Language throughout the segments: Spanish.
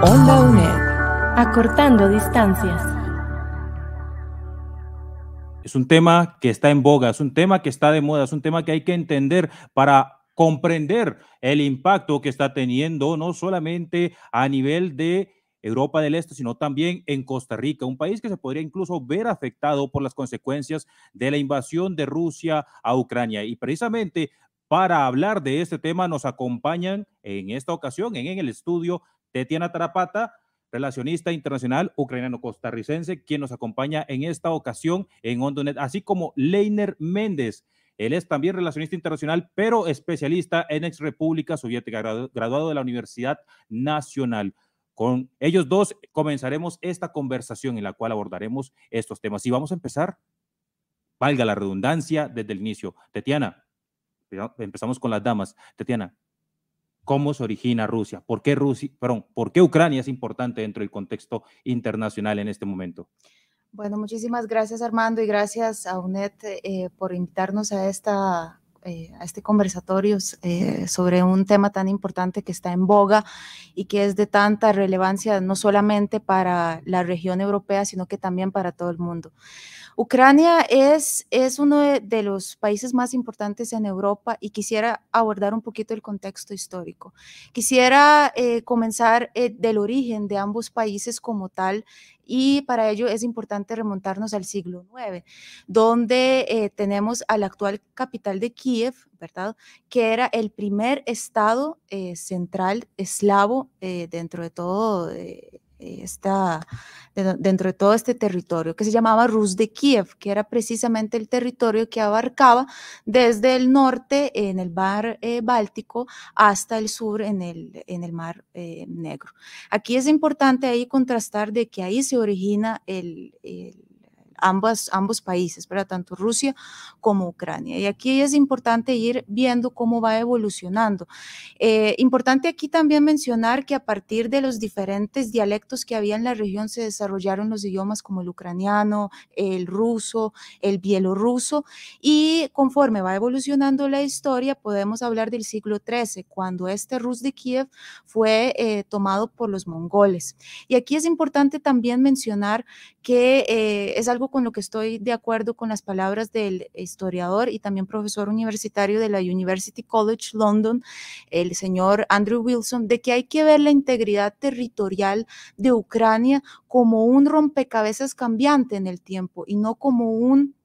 Onda UNED. Acortando distancias. Es un tema que está en boga, es un tema que está de moda, es un tema que hay que entender para comprender el impacto que está teniendo no solamente a nivel de Europa del Este, sino también en Costa Rica, un país que se podría incluso ver afectado por las consecuencias de la invasión de Rusia a Ucrania. Y precisamente para hablar de este tema nos acompañan en esta ocasión en, el estudio Tetiana Tarapata, relacionista internacional ucraniano-costarricense, quien nos acompaña en esta ocasión en Ondonet, así como Leiner Méndez. Él es también relacionista internacional, pero especialista en ex República Soviética, graduado de la Universidad Nacional. Con ellos dos comenzaremos esta conversación en la cual abordaremos estos temas. Y vamos a empezar, valga la redundancia, desde el inicio. Tetiana, empezamos con las damas. Tetiana, ¿cómo se origina Rusia? ¿Por qué, Rusia, perdón, ¿por qué Ucrania es importante dentro del contexto internacional en este momento? Bueno, muchísimas gracias Armando y gracias a UNED eh, por invitarnos a esta eh, a este conversatorio eh, sobre un tema tan importante que está en boga y que es de tanta relevancia no solamente para la región europea, sino que también para todo el mundo. Ucrania es, es uno de, los países más importantes en Europa y quisiera abordar un poquito el contexto histórico. Quisiera eh, comenzar del origen de ambos países como tal y para ello es importante remontarnos al siglo IX, donde eh, tenemos a la actual capital de Kiev, ¿verdad? Que era el primer estado eh, central eslavo eh, dentro de todo está dentro de todo este territorio que se llamaba Rus de Kiev, que era precisamente el territorio que abarcaba desde el norte en el mar eh, Báltico hasta el sur en el, en el mar eh, Negro. Aquí es importante ahí contrastar de que ahí se origina el ambos, ambos países, ¿verdad? tanto Rusia como Ucrania. Y aquí es importante ir viendo cómo va evolucionando. Eh, importante aquí también mencionar que a partir de los diferentes dialectos que había en la región se desarrollaron los idiomas como el ucraniano, el ruso, el bielorruso, y conforme va evolucionando la historia, podemos hablar del siglo XIII, cuando este Rus de Kiev fue eh, tomado por los mongoles. Y aquí es importante también mencionar que eh, es algo con lo que estoy de acuerdo con las palabras del historiador y también profesor universitario de la University College London, el señor Andrew Wilson, de que hay que ver la integridad territorial de Ucrania como un rompecabezas cambiante en el tiempo y no como un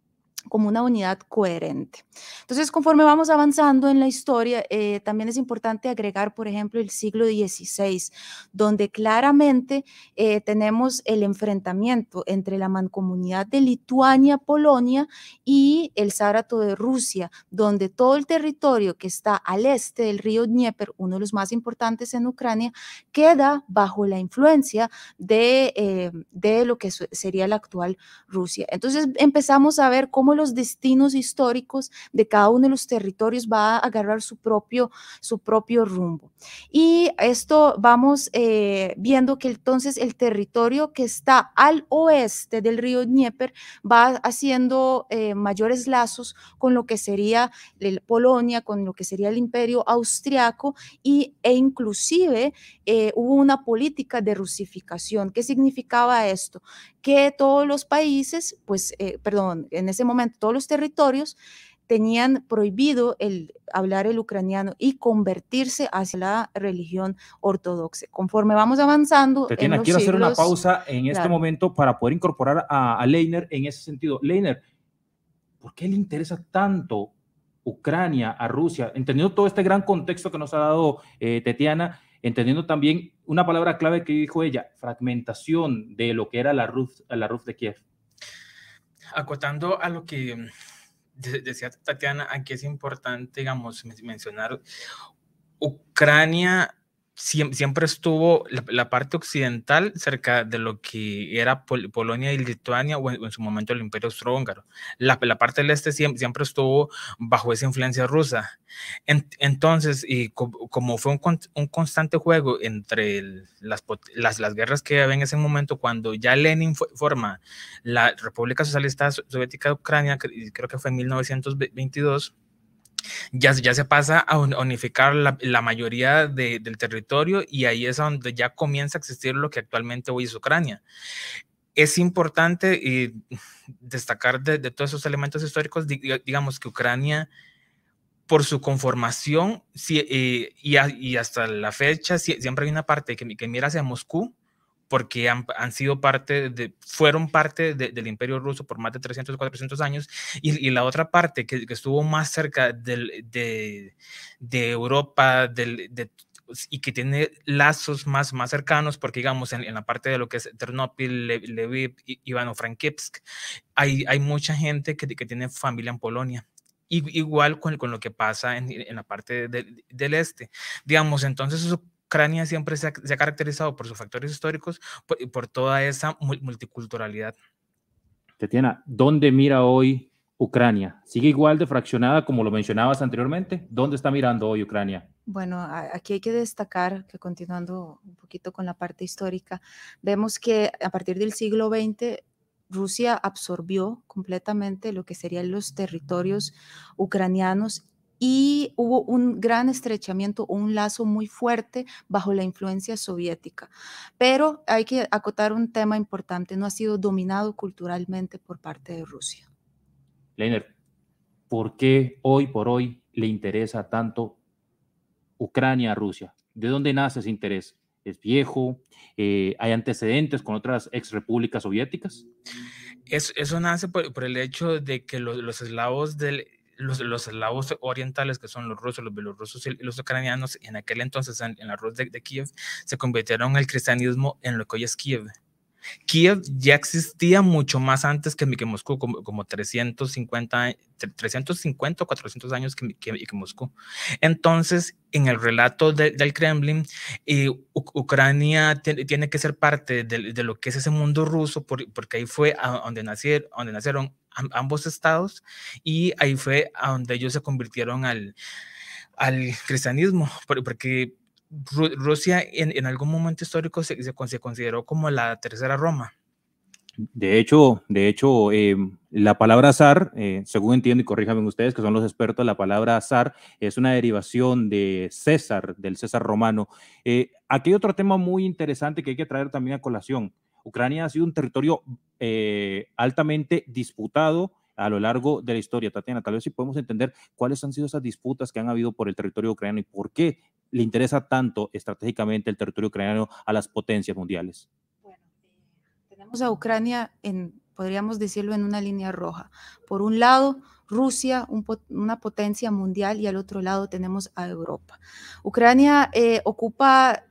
como una unidad coherente. Entonces, conforme vamos avanzando en la historia, eh, también es importante agregar, por ejemplo, el siglo XVI, donde claramente eh, tenemos el enfrentamiento entre la mancomunidad de Lituania-Polonia y el Sárato de Rusia, donde todo el territorio que está al este del río Dnieper, uno de los más importantes en Ucrania, queda bajo la influencia de, eh, de lo que sería la actual Rusia. Entonces, empezamos a ver cómo los destinos históricos de cada uno de los territorios va a agarrar su propio, su propio rumbo. Y esto vamos eh, viendo que entonces el territorio que está al oeste del río Dnieper va haciendo eh, mayores lazos con lo que sería Polonia, con lo que sería el imperio austriaco y, e inclusive eh, hubo una política de rusificación. ¿Qué significaba esto? Que todos los países, pues, perdón, en ese momento, todos los territorios tenían prohibido el hablar el ucraniano y convertirse hacia la religión ortodoxa. Conforme vamos avanzando. quiero hacer una pausa en este momento para poder incorporar a, Leiner en ese sentido. Leiner, ¿por qué le interesa tanto Ucrania a Rusia? Entendiendo todo este gran contexto que nos ha dado eh, Tetiana, entendiendo también una palabra clave que dijo ella, fragmentación de lo que era la Rus, la Rus de Kiev. Acotando a lo que mm, decía Tatiana, aquí es importante, digamos, mencionar, Ucrania siempre estuvo la, parte occidental cerca de lo que era Polonia y Lituania o en, su momento el Imperio Austrohúngaro. La, la, parte del este siempre, estuvo bajo esa influencia rusa. entonces, y como fue un, constante juego entre las, las, guerras que había en ese momento, cuando ya Lenin forma la República Socialista Soviética de Ucrania, creo que fue en 1922, ya, ya se pasa a unificar la, mayoría del territorio y ahí es donde ya comienza a existir lo que actualmente hoy es Ucrania. Es importante y destacar de, todos esos elementos históricos, digamos que Ucrania, por su conformación eh, y, hasta la fecha, siempre hay una parte que, que mira hacia Moscú, porque han, sido parte de, fueron parte del imperio ruso por más de 300, 400 años, y, la otra parte que, estuvo más cerca de, de, Europa de, y que tiene lazos más, más cercanos, porque digamos en, la parte de lo que es Ternopil, Lviv, Ivano-Frankivsk, hay, hay mucha gente que, que tiene familia en Polonia igual con, con, lo que pasa en, en la parte del este. Digamos, entonces eso Ucrania siempre se ha, caracterizado por sus factores históricos y por, toda esa multiculturalidad. Tatiana, ¿dónde mira hoy Ucrania? ¿Sigue igual de fraccionada como lo mencionabas anteriormente? ¿Dónde está mirando hoy Ucrania? Bueno, aquí hay que destacar que continuando un poquito con la parte histórica, vemos que a partir del siglo XX Rusia absorbió completamente lo que serían los territorios ucranianos y hubo un gran estrechamiento, un lazo muy fuerte bajo la influencia soviética. Pero hay que acotar un tema importante, no ha sido dominado culturalmente por parte de Rusia. Leiner, ¿por qué hoy por hoy le interesa tanto Ucrania a Rusia? ¿De dónde nace ese interés? ¿Es viejo? Eh, ¿Hay antecedentes con otras ex repúblicas soviéticas? Eso, nace por, el hecho de que los, los eslavos del los, los eslavos orientales, que son los rusos, los bielorrusos y los ucranianos, en aquel entonces en, la Rus de, de, Kiev, se convirtieron el cristianismo en lo que hoy es Kiev. Kiev ya existía mucho más antes que, que Moscú, como, como 350, 350 o 400 años que, que, Moscú. Entonces, en el relato del Kremlin, eh, Ucrania tiene que ser parte de, de, lo que es ese mundo ruso, porque ahí fue donde, nacier, donde nacieron ambos estados y ahí fue donde ellos se convirtieron al, al cristianismo, porque Rusia en, algún momento histórico se, se, consideró como la tercera Roma. De hecho, de hecho em, la palabra zar, eh, según entiendo y corríjanme ustedes que son los expertos, la palabra zar es una derivación de César, del César romano. Eh, aquí hay otro tema muy interesante que hay que traer también a colación. Ucrania ha sido un territorio eh, altamente disputado a lo largo de la historia. Tatiana, tal vez si podemos entender cuáles han sido esas disputas que han habido por el territorio ucraniano y por qué le interesa tanto estratégicamente el territorio ucraniano a las potencias mundiales. Bueno, eh, tenemos a Ucrania en, podríamos decirlo, en una línea roja. Por un lado, Rusia, una potencia mundial, y al otro lado tenemos a Europa. Ucrania eh, ocupa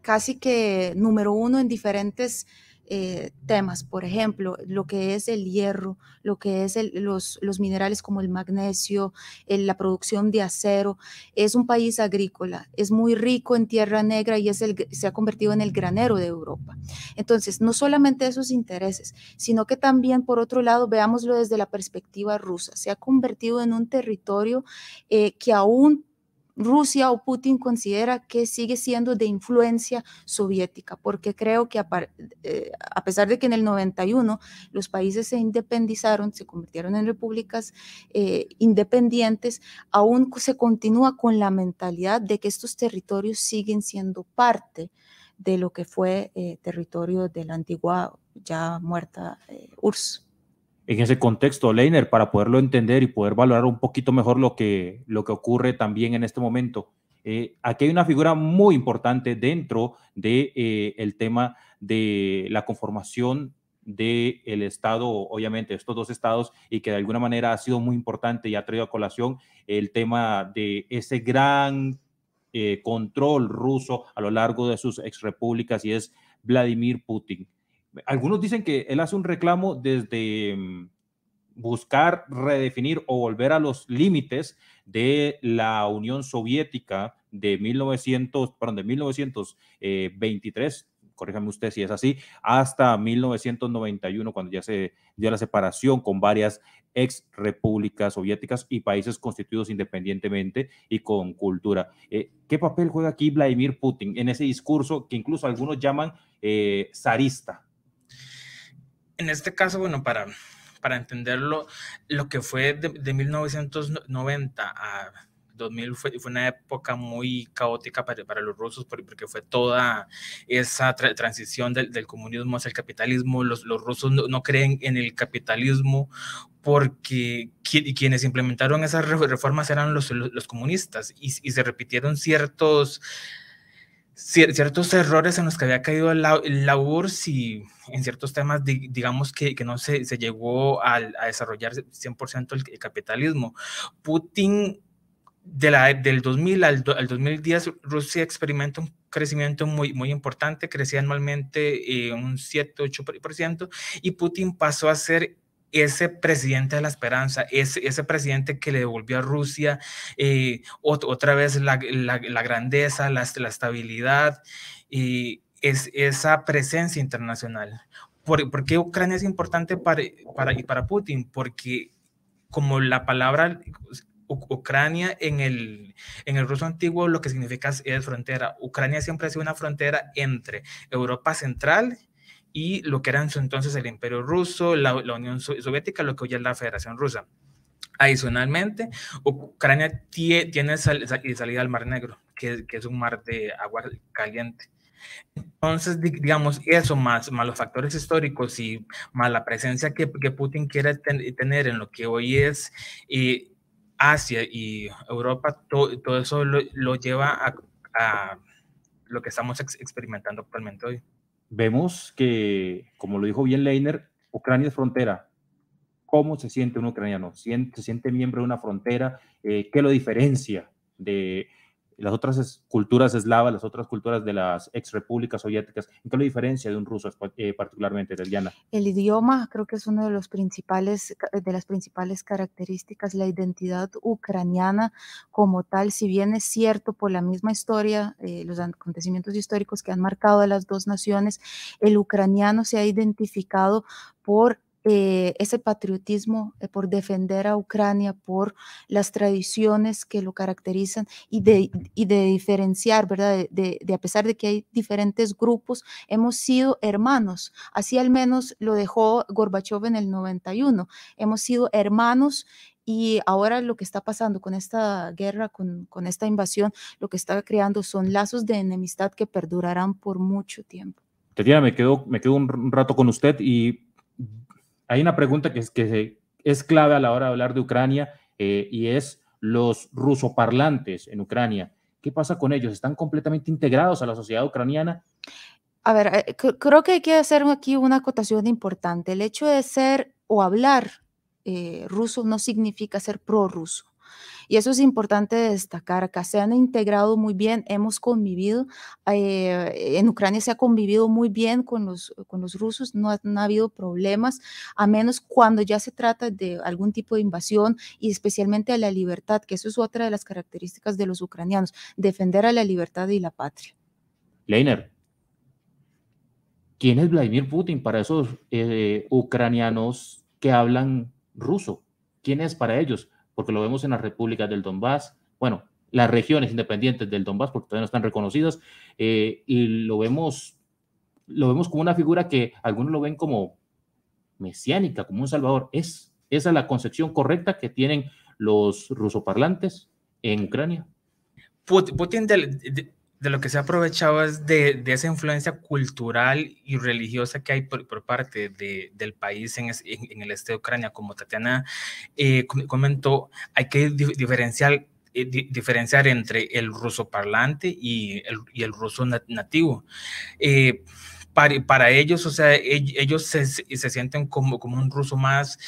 casi que número uno en diferentes eh, temas, por ejemplo, lo que es el hierro, lo que es los, los, minerales como el magnesio, la producción de acero. Es un país agrícola, es muy rico en tierra negra y es el, se ha convertido en el granero de Europa. Entonces, no solamente esos intereses, sino que también, por otro lado, veámoslo desde la perspectiva rusa, se ha convertido en un territorio eh, que aún Rusia o Putin considera que sigue siendo de influencia soviética, porque creo que eh, a, pesar de que en el 91 los países se independizaron, se convirtieron en repúblicas eh, independientes, aún se continúa con la mentalidad de que estos territorios siguen siendo parte de lo que fue eh, territorio de la antigua ya muerta URSS en ese contexto, Leiner, para poderlo entender y poder valorar un poquito mejor lo que, lo que ocurre también en este momento. Eh, aquí hay una figura muy importante dentro del de, eh, tema de la conformación del el Estado, obviamente, estos dos estados, y que de alguna manera ha sido muy importante y ha traído a colación el tema de ese gran eh, control ruso a lo largo de sus exrepúblicas y es Vladimir Putin algunos dicen que él hace un reclamo desde mm, buscar redefinir o volver a los límites de la Unión Soviética de 1900, perdón, de 1923 corríjame usted si es así, hasta 1991, cuando ya se dio la separación con varias ex repúblicas soviéticas y países constituidos independientemente y con cultura. Eh, ¿Qué papel juega aquí Vladimir Putin en ese discurso que incluso algunos llaman eh, zarista? En este caso, bueno, para, para entenderlo, lo que fue de, de 1990 a 2000 fue, fue, una época muy caótica para, para, los rusos porque fue toda esa tra transición del, del, comunismo hacia el capitalismo. Los, los rusos no, creen en el capitalismo porque quienes implementaron esas reformas eran los, los, comunistas y, se repitieron ciertos ciertos errores en los que había caído la, la URSS y en ciertos temas, digamos que, que no se, se llegó a, desarrollar 100% el, capitalismo. Putin de la, del 2000 al, al, 2010, Rusia experimenta un crecimiento muy, muy importante, crecía anualmente eh, un 7-8%, y Putin pasó a ser ese presidente de la esperanza, ese, ese presidente que le devolvió a Rusia eh, otra vez la, la, grandeza, la, la, estabilidad y es, esa presencia internacional. ¿Por, ¿Por, qué Ucrania es importante para, para, para Putin? Porque como la palabra Ucrania en el, en el ruso antiguo lo que significa es frontera. Ucrania siempre ha sido una frontera entre Europa Central y lo que era su entonces el Imperio Ruso, la, Unión Soviética, lo que hoy es la Federación Rusa. Adicionalmente, Ucrania tiene sal, salida al Mar Negro, que, que, es un mar de agua caliente. Entonces, digamos, eso más, los factores históricos y más la presencia que, Putin quiere ten, tener en lo que hoy es eh, Asia y Europa, todo, todo eso lo, lleva a, lo que estamos ex experimentando actualmente hoy. Vemos que, como lo dijo bien Leiner, Ucrania es frontera. ¿Cómo se siente un ucraniano? ¿Se siente miembro de una frontera? Eh, ¿Qué lo diferencia de, las otras culturas eslavas, las otras culturas de las ex repúblicas soviéticas, ¿en qué diferencia de un ruso eh, particularmente, Eliana? El idioma creo que es una de, los principales, de las principales características, la identidad ucraniana como tal, si bien es cierto por la misma historia, eh, los acontecimientos históricos que han marcado a las dos naciones, el ucraniano se ha identificado por eh, ese patriotismo eh, por defender a Ucrania, por las tradiciones que lo caracterizan y de, y de diferenciar, ¿verdad? De, a pesar de que hay diferentes grupos, hemos sido hermanos. Así al menos lo dejó Gorbachev en el 91. Hemos sido hermanos y ahora lo que está pasando con esta guerra, con, con esta invasión, lo que está creando son lazos de enemistad que perdurarán por mucho tiempo. Tatiana, me quedo, me quedo un rato con usted y hay una pregunta que es, que es clave a la hora de hablar de Ucrania eh, y es los rusoparlantes en Ucrania. ¿Qué pasa con ellos? ¿Están completamente integrados a la sociedad ucraniana? A ver, eh, creo que hay que hacer aquí una acotación importante. El hecho de ser o hablar eh, ruso no significa ser prorruso. Y eso es importante destacar. Acá se han integrado muy bien, hemos convivido. Eh, en Ucrania se ha convivido muy bien con los, con los rusos, no no ha, habido problemas, a menos cuando ya se trata de algún tipo de invasión y especialmente a la libertad, que eso es otra de las características de los ucranianos, defender a la libertad y la patria. Leiner, ¿quién es Vladimir Putin para esos eh, ucranianos que hablan ruso? ¿Quién es para ellos? Porque lo vemos en las repúblicas del Donbass, bueno, las regiones independientes del Donbass, porque todavía no están reconocidas, eh, y lo vemos, lo vemos como una figura que algunos lo ven como mesiánica, como un salvador. ¿Es esa la concepción correcta que tienen los rusoparlantes en Ucrania? Putin de lo que se ha aprovechado es de, de, esa influencia cultural y religiosa que hay por, por parte de, del país en, en, el este de Ucrania. Como Tatiana eh, comentó, hay que diferenciar, eh, diferenciar entre el ruso parlante y el, y el ruso nativo. Eh, para, para, ellos, o sea, ellos se, se sienten como, como un ruso más.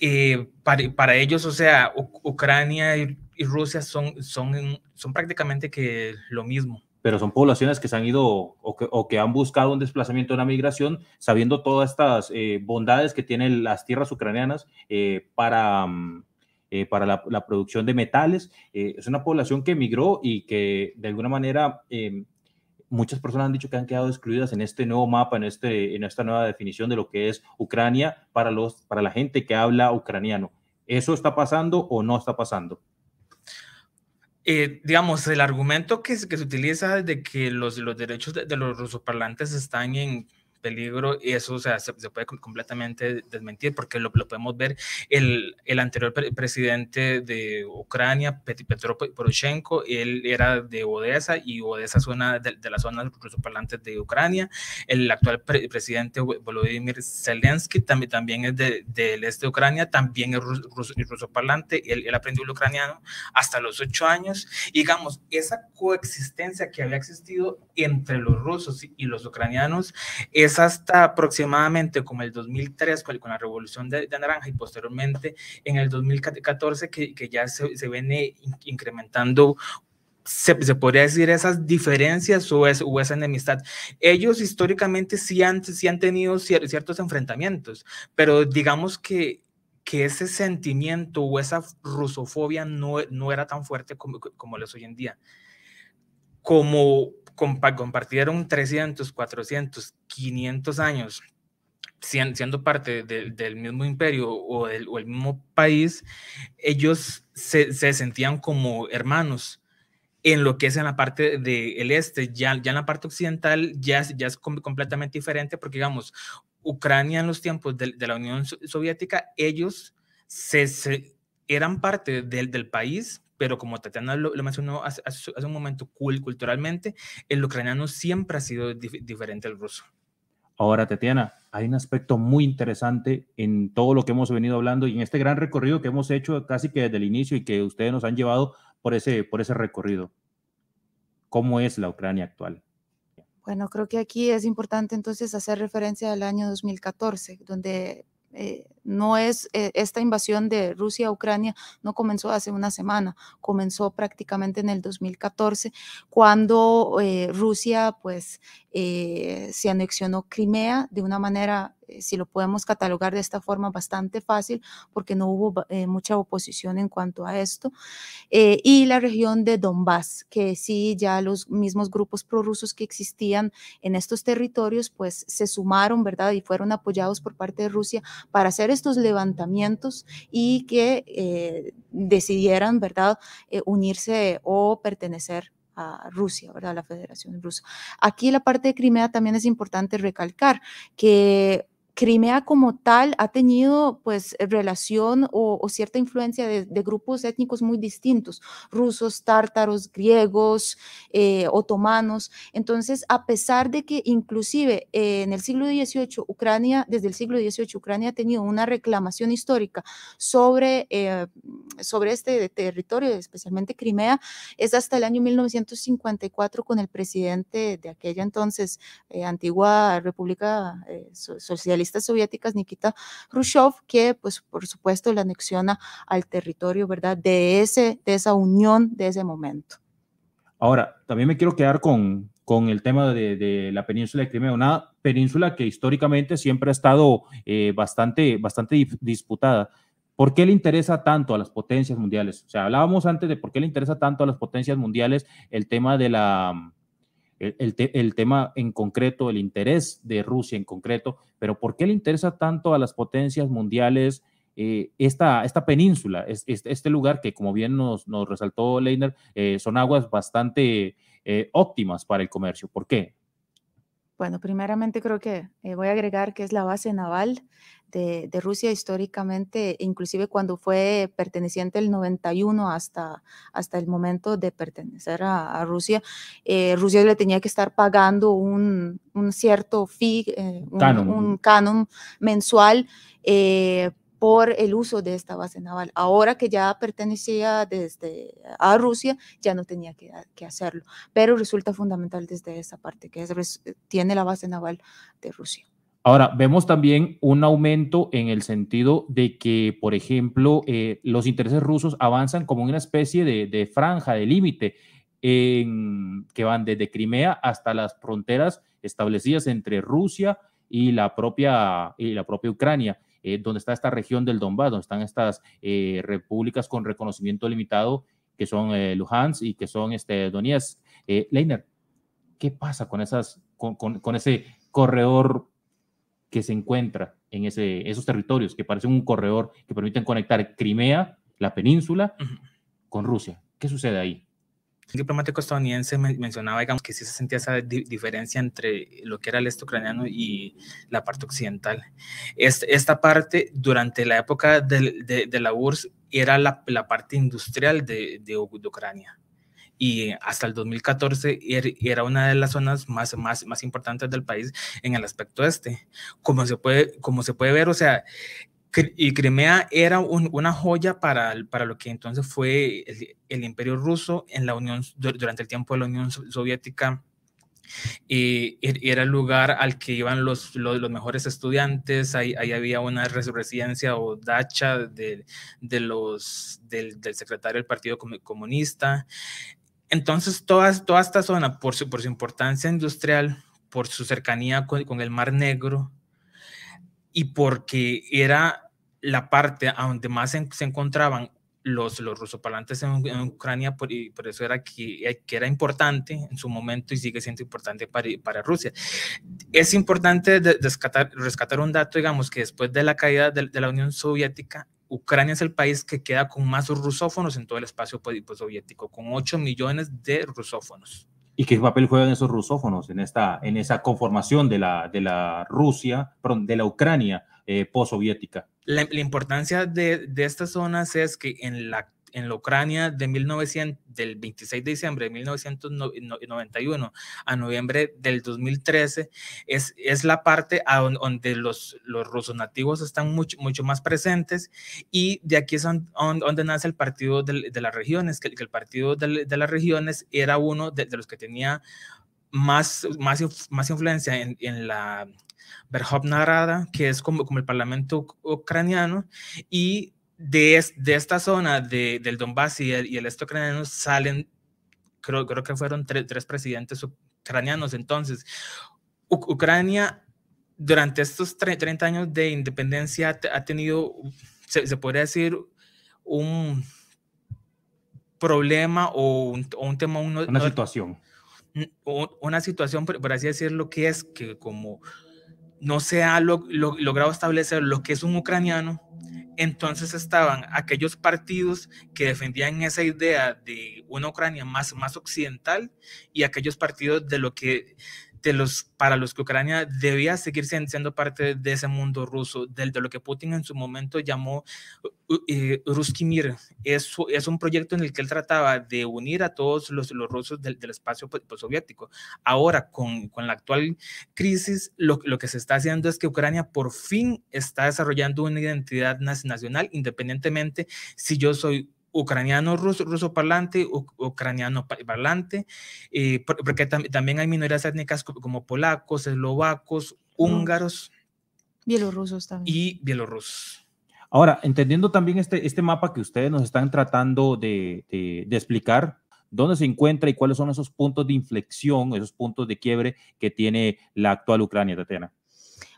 Eh, para, para, ellos, o sea, Ucrania y, y Rusia son, son, son prácticamente que lo mismo. Pero son poblaciones que se han ido o que, o que han buscado un desplazamiento, una migración, sabiendo todas estas eh, bondades que tienen las tierras ucranianas eh, para, para la, producción de metales. es una población que emigró y que de alguna manera em, muchas personas han dicho que han quedado excluidas en este nuevo mapa, en, este, en esta nueva definición de lo que es Ucrania para, los, para la gente que habla ucraniano. ¿Eso está pasando o no está pasando? Eh, digamos, el argumento que, que, se utiliza de que los, los derechos de, de los rusoparlantes están en peligro y eso o sea, se, puede completamente desmentir porque lo, lo podemos ver el, el anterior presidente de Ucrania, Petro Poroshenko, él era de Odessa y Odessa es una de, las zonas rusoparlantes de Ucrania. El actual presidente Volodymyr Zelensky también, también es del este de Ucrania, también es ruso, rusoparlante, él, él aprendió el ucraniano hasta los ocho años. digamos, esa coexistencia que había existido entre los rusos y los ucranianos es hasta aproximadamente como el 2003 con la revolución de, naranja y posteriormente en el 2014 que, que ya se, se, viene incrementando se, se, podría decir esas diferencias o, es, o, esa enemistad. Ellos históricamente sí han, sí han tenido ciertos enfrentamientos, pero digamos que, que ese sentimiento o esa rusofobia no, no era tan fuerte como, como lo es hoy en día. Como compartieron 300, 400, 500 años siendo parte del mismo imperio o el, mismo país, ellos se, sentían como hermanos en lo que es en la parte del este, ya, ya en la parte occidental ya, ya es completamente diferente porque digamos, Ucrania en los tiempos de, la Unión Soviética, ellos eran parte del, del país, pero como Tatiana lo, mencionó hace, un momento, culturalmente, el ucraniano siempre ha sido diferente al ruso. Ahora, Tatiana, hay un aspecto muy interesante en todo lo que hemos venido hablando y en este gran recorrido que hemos hecho casi que desde el inicio y que ustedes nos han llevado por ese, por ese recorrido. ¿Cómo es la Ucrania actual? Bueno, creo que aquí es importante entonces hacer referencia al año 2014, donde eh, no es eh, esta invasión de Rusia a Ucrania no comenzó hace una semana, comenzó prácticamente en el 2014 cuando eh, Rusia pues se anexionó Crimea de una manera si lo podemos catalogar de esta forma, bastante fácil, porque no hubo eh, mucha oposición en cuanto a esto, eh, y la región de Donbass, que sí, ya los mismos grupos prorrusos que existían en estos territorios, pues se sumaron, ¿verdad? Y fueron apoyados por parte de Rusia para hacer estos levantamientos y que decidieran, ¿verdad?, unirse o pertenecer a Rusia, ¿verdad? A la Federación Rusa. Aquí la parte de Crimea también es importante recalcar que Crimea como tal ha tenido pues relación o, cierta influencia de, grupos étnicos muy distintos, rusos, tártaros, griegos, eh, otomanos. Entonces, a pesar de que inclusive eh, en el siglo XVIII, Ucrania, desde el siglo XVIII, Ucrania ha tenido una reclamación histórica sobre, eh, sobre este territorio, especialmente Crimea, es hasta el año 1954 con el presidente de aquella entonces antigua República Socialista soviéticas, Nikita Khrushchev, que pues por supuesto la anexiona al territorio, ¿verdad? De, ese, de esa unión de ese momento. Ahora, también me quiero quedar con, con el tema de, la península de Crimea, una península que históricamente siempre ha estado eh, bastante, bastante disputada. ¿Por qué le interesa tanto a las potencias mundiales? O sea, hablábamos antes de por qué le interesa tanto a las potencias mundiales el tema de la, el, tema en concreto, el interés de Rusia en concreto, pero ¿por qué le interesa tanto a las potencias mundiales eh, esta, esta península, este, lugar que como bien nos, resaltó Leiner, eh, son aguas bastante eh, óptimas para el comercio? ¿Por qué? Bueno, primeramente creo que voy a agregar que es la base naval de, Rusia históricamente, inclusive cuando fue perteneciente el 91 hasta, hasta el momento de pertenecer a, Rusia, eh, Rusia le tenía que estar pagando un, cierto fee, eh, un, canon. mensual. Por el uso de esta base naval. Ahora que ya pertenecía desde a Rusia, ya no tenía que, hacerlo, pero resulta fundamental desde esa parte que tiene la base naval de Rusia. Ahora, vemos también un aumento en el sentido de que, por ejemplo, eh, los intereses rusos avanzan como una especie de, franja, de límite, que van desde Crimea hasta las fronteras establecidas entre Rusia y la propia, y la propia Ucrania. Eh, donde está esta región del Donbass, donde están estas eh, repúblicas con reconocimiento limitado, que son Luhansk y que son este, Donetsk. Leiner, ¿qué pasa con, esas, con, ese corredor que se encuentra en ese, esos territorios, que parecen un corredor que permiten conectar Crimea, la península, con Rusia? ¿Qué sucede ahí? El diplomático estadounidense mencionaba, digamos, que sí se sentía esa diferencia entre lo que era el este ucraniano y la parte occidental. esta parte, durante la época de, de, la URSS, era la, la parte industrial de, de, Ucrania. Y hasta el 2014 er, era una de las zonas más, más, más importantes del país en el aspecto este. Como se puede, como se puede ver, o sea, y Crimea era una joya para, para lo que entonces fue el, imperio ruso en la Unión, durante el tiempo de la Unión Soviética. Y era el lugar al que iban los, los, mejores estudiantes, ahí, ahí, había una residencia o dacha de, de los, del, del, secretario del Partido Comunista. Entonces, toda, toda esta zona, por su, por su importancia industrial, por su cercanía con, con el Mar Negro, y porque era la parte donde más se, encontraban los, los rusoparlantes en, Ucrania, por, y por eso era que, eh, que, era importante en su momento y sigue siendo importante para, para Rusia. Es importante rescatar, rescatar un dato, digamos, que después de la caída de, la Unión Soviética, Ucrania es el país que queda con más rusófonos en todo el espacio soviético, con 8 millones de rusófonos. ¿Y qué papel juegan esos rusófonos en, esta, en esa conformación de la, de la Rusia, perdón, de la Ucrania eh, postsoviética? La, importancia de, de, estas zonas es que en la, en la Ucrania de 1900, del 26 de diciembre de 1991 a noviembre del 2013 es, es la parte a donde, los, los rusos nativos están mucho, mucho más presentes y de aquí es donde, nace el partido de, de las regiones, que, el partido de, de, las regiones era uno de, los que tenía más, más, más influencia en, en la Verkhovna Rada, que es como, como el parlamento ucraniano, y de, de esta zona de, del Donbass y el, y el este ucraniano salen, creo, creo que fueron tres presidentes ucranianos. Entonces, Ucrania durante estos 30 años de independencia ha tenido, se, se podría decir, un problema o un, o un tema. una situación. Una situación, por así decirlo, que es que como no se ha logrado establecer lo que es un ucraniano, entonces estaban aquellos partidos que defendían esa idea de una Ucrania más, más occidental y aquellos partidos de lo que los, para los que Ucrania debía seguir siendo parte de ese mundo ruso, de, de lo que Putin en su momento llamó uh, Ruski Mir. Es, es un proyecto en el que él trataba de unir a todos los, los rusos del, del espacio soviético. Ahora, con, con, la actual crisis, lo, lo que se está haciendo es que Ucrania por fin está desarrollando una identidad nacional, independientemente si yo soy ucraniano ruso, ruso parlante, ucraniano parlante, eh, porque también hay minorías étnicas como polacos, eslovacos, húngaros. Bielorrusos también. Y bielorrusos. Ahora, entendiendo también este, este mapa que ustedes nos están tratando de, de explicar, dónde se encuentra y cuáles son esos puntos de inflexión, esos puntos de quiebre que tiene la actual Ucrania, Tatiana.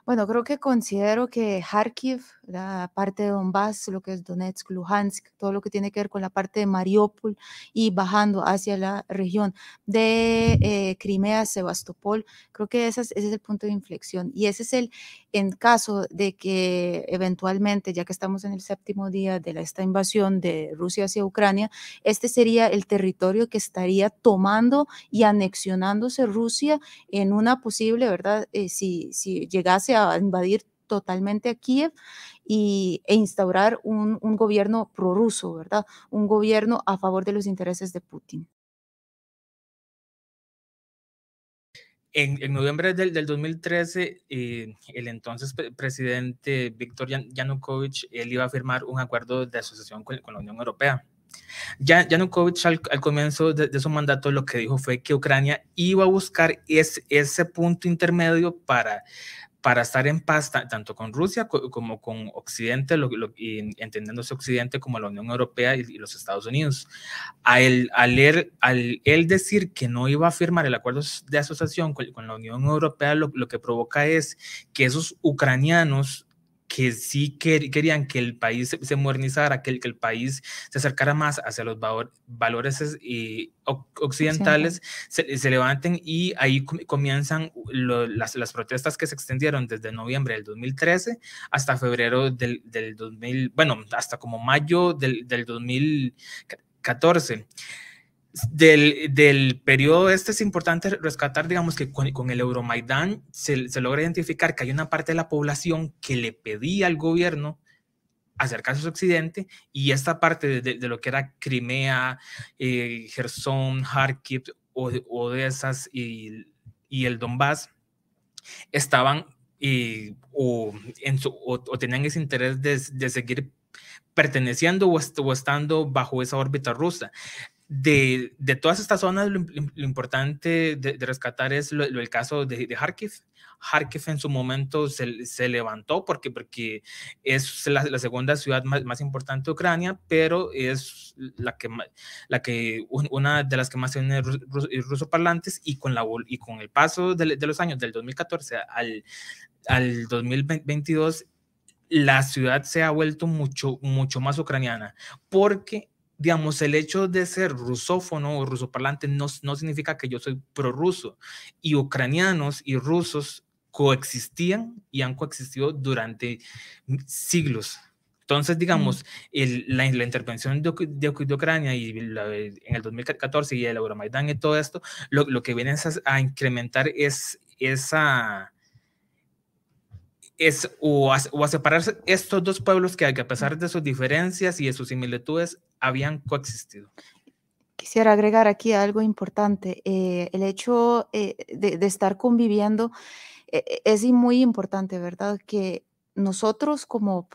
Bueno, creo que considero que Kharkiv, la parte de Donbass, lo que es Donetsk, Luhansk, todo lo que tiene que ver con la parte de Mariupol y bajando hacia la región de eh, Crimea, Sebastopol, creo que ese es, ese es, el punto de inflexión. Y ese es el, en caso de que eventualmente, ya que estamos en el séptimo día de esta invasión de Rusia hacia Ucrania, este sería el territorio que estaría tomando y anexionándose Rusia en una posible, ¿verdad? Eh, si, si llegase a invadir totalmente a Kiev y, e instaurar un, un gobierno prorruso, ¿verdad? Un gobierno a favor de los intereses de Putin. En, en, noviembre del, del 2013, eh, el entonces presidente Víctor Yanukovych, él iba a firmar un acuerdo de asociación con, con la Unión Europea. Yanukovych al, al comienzo de, de, su mandato lo que dijo fue que Ucrania iba a buscar ese, ese punto intermedio para para estar en paz tanto con Rusia como con Occidente, lo, entendiéndose Occidente como la Unión Europea y, los Estados Unidos. A al, él, al, él, decir que no iba a firmar el acuerdo de asociación con, la Unión Europea, lo, lo, que provoca es que esos ucranianos que sí querían que el país se, modernizara, que el, que el, país se acercara más hacia los valores y occidentales, se, levanten y ahí comienzan las, las, protestas que se extendieron desde noviembre del 2013 hasta febrero del, del 2000, bueno, hasta como mayo del, del 2014 del, del, periodo este es importante rescatar, digamos que con, el Euromaidán se, se, logra identificar que hay una parte de la población que le pedía al gobierno acercarse a Occidente y esta parte de, de, lo que era Crimea, eh, Gerson, Kharkiv, Odesas y, y el Donbass estaban eh, o, en o, tenían ese interés de, de seguir perteneciendo o, o, estando bajo esa órbita rusa de, de, todas estas zonas, lo, importante de, rescatar es lo, el caso de, de Kharkiv. Kharkiv en su momento se, se levantó porque, porque es la, la segunda ciudad más, más, importante de Ucrania, pero es la que, la que una de las que más tiene ruso, parlantes y con, la, y con el paso de los años del 2014 al, al 2022 la ciudad se ha vuelto mucho, mucho más ucraniana, porque digamos, el hecho de ser rusófono o rusoparlante no, no significa que yo soy prorruso. Y ucranianos y rusos coexistían y han coexistido durante siglos. Entonces, digamos, el, la, la, intervención de, de, de Ucrania y la, en el 2014 y el Euromaidán y todo esto, lo, lo que viene es a, a incrementar es esa es o a, o a, separar estos dos pueblos que, a pesar de sus diferencias y de sus similitudes habían coexistido. Quisiera agregar aquí algo importante. Eh, el hecho eh, de, de, estar conviviendo eh, es muy importante, ¿verdad? Que nosotros como,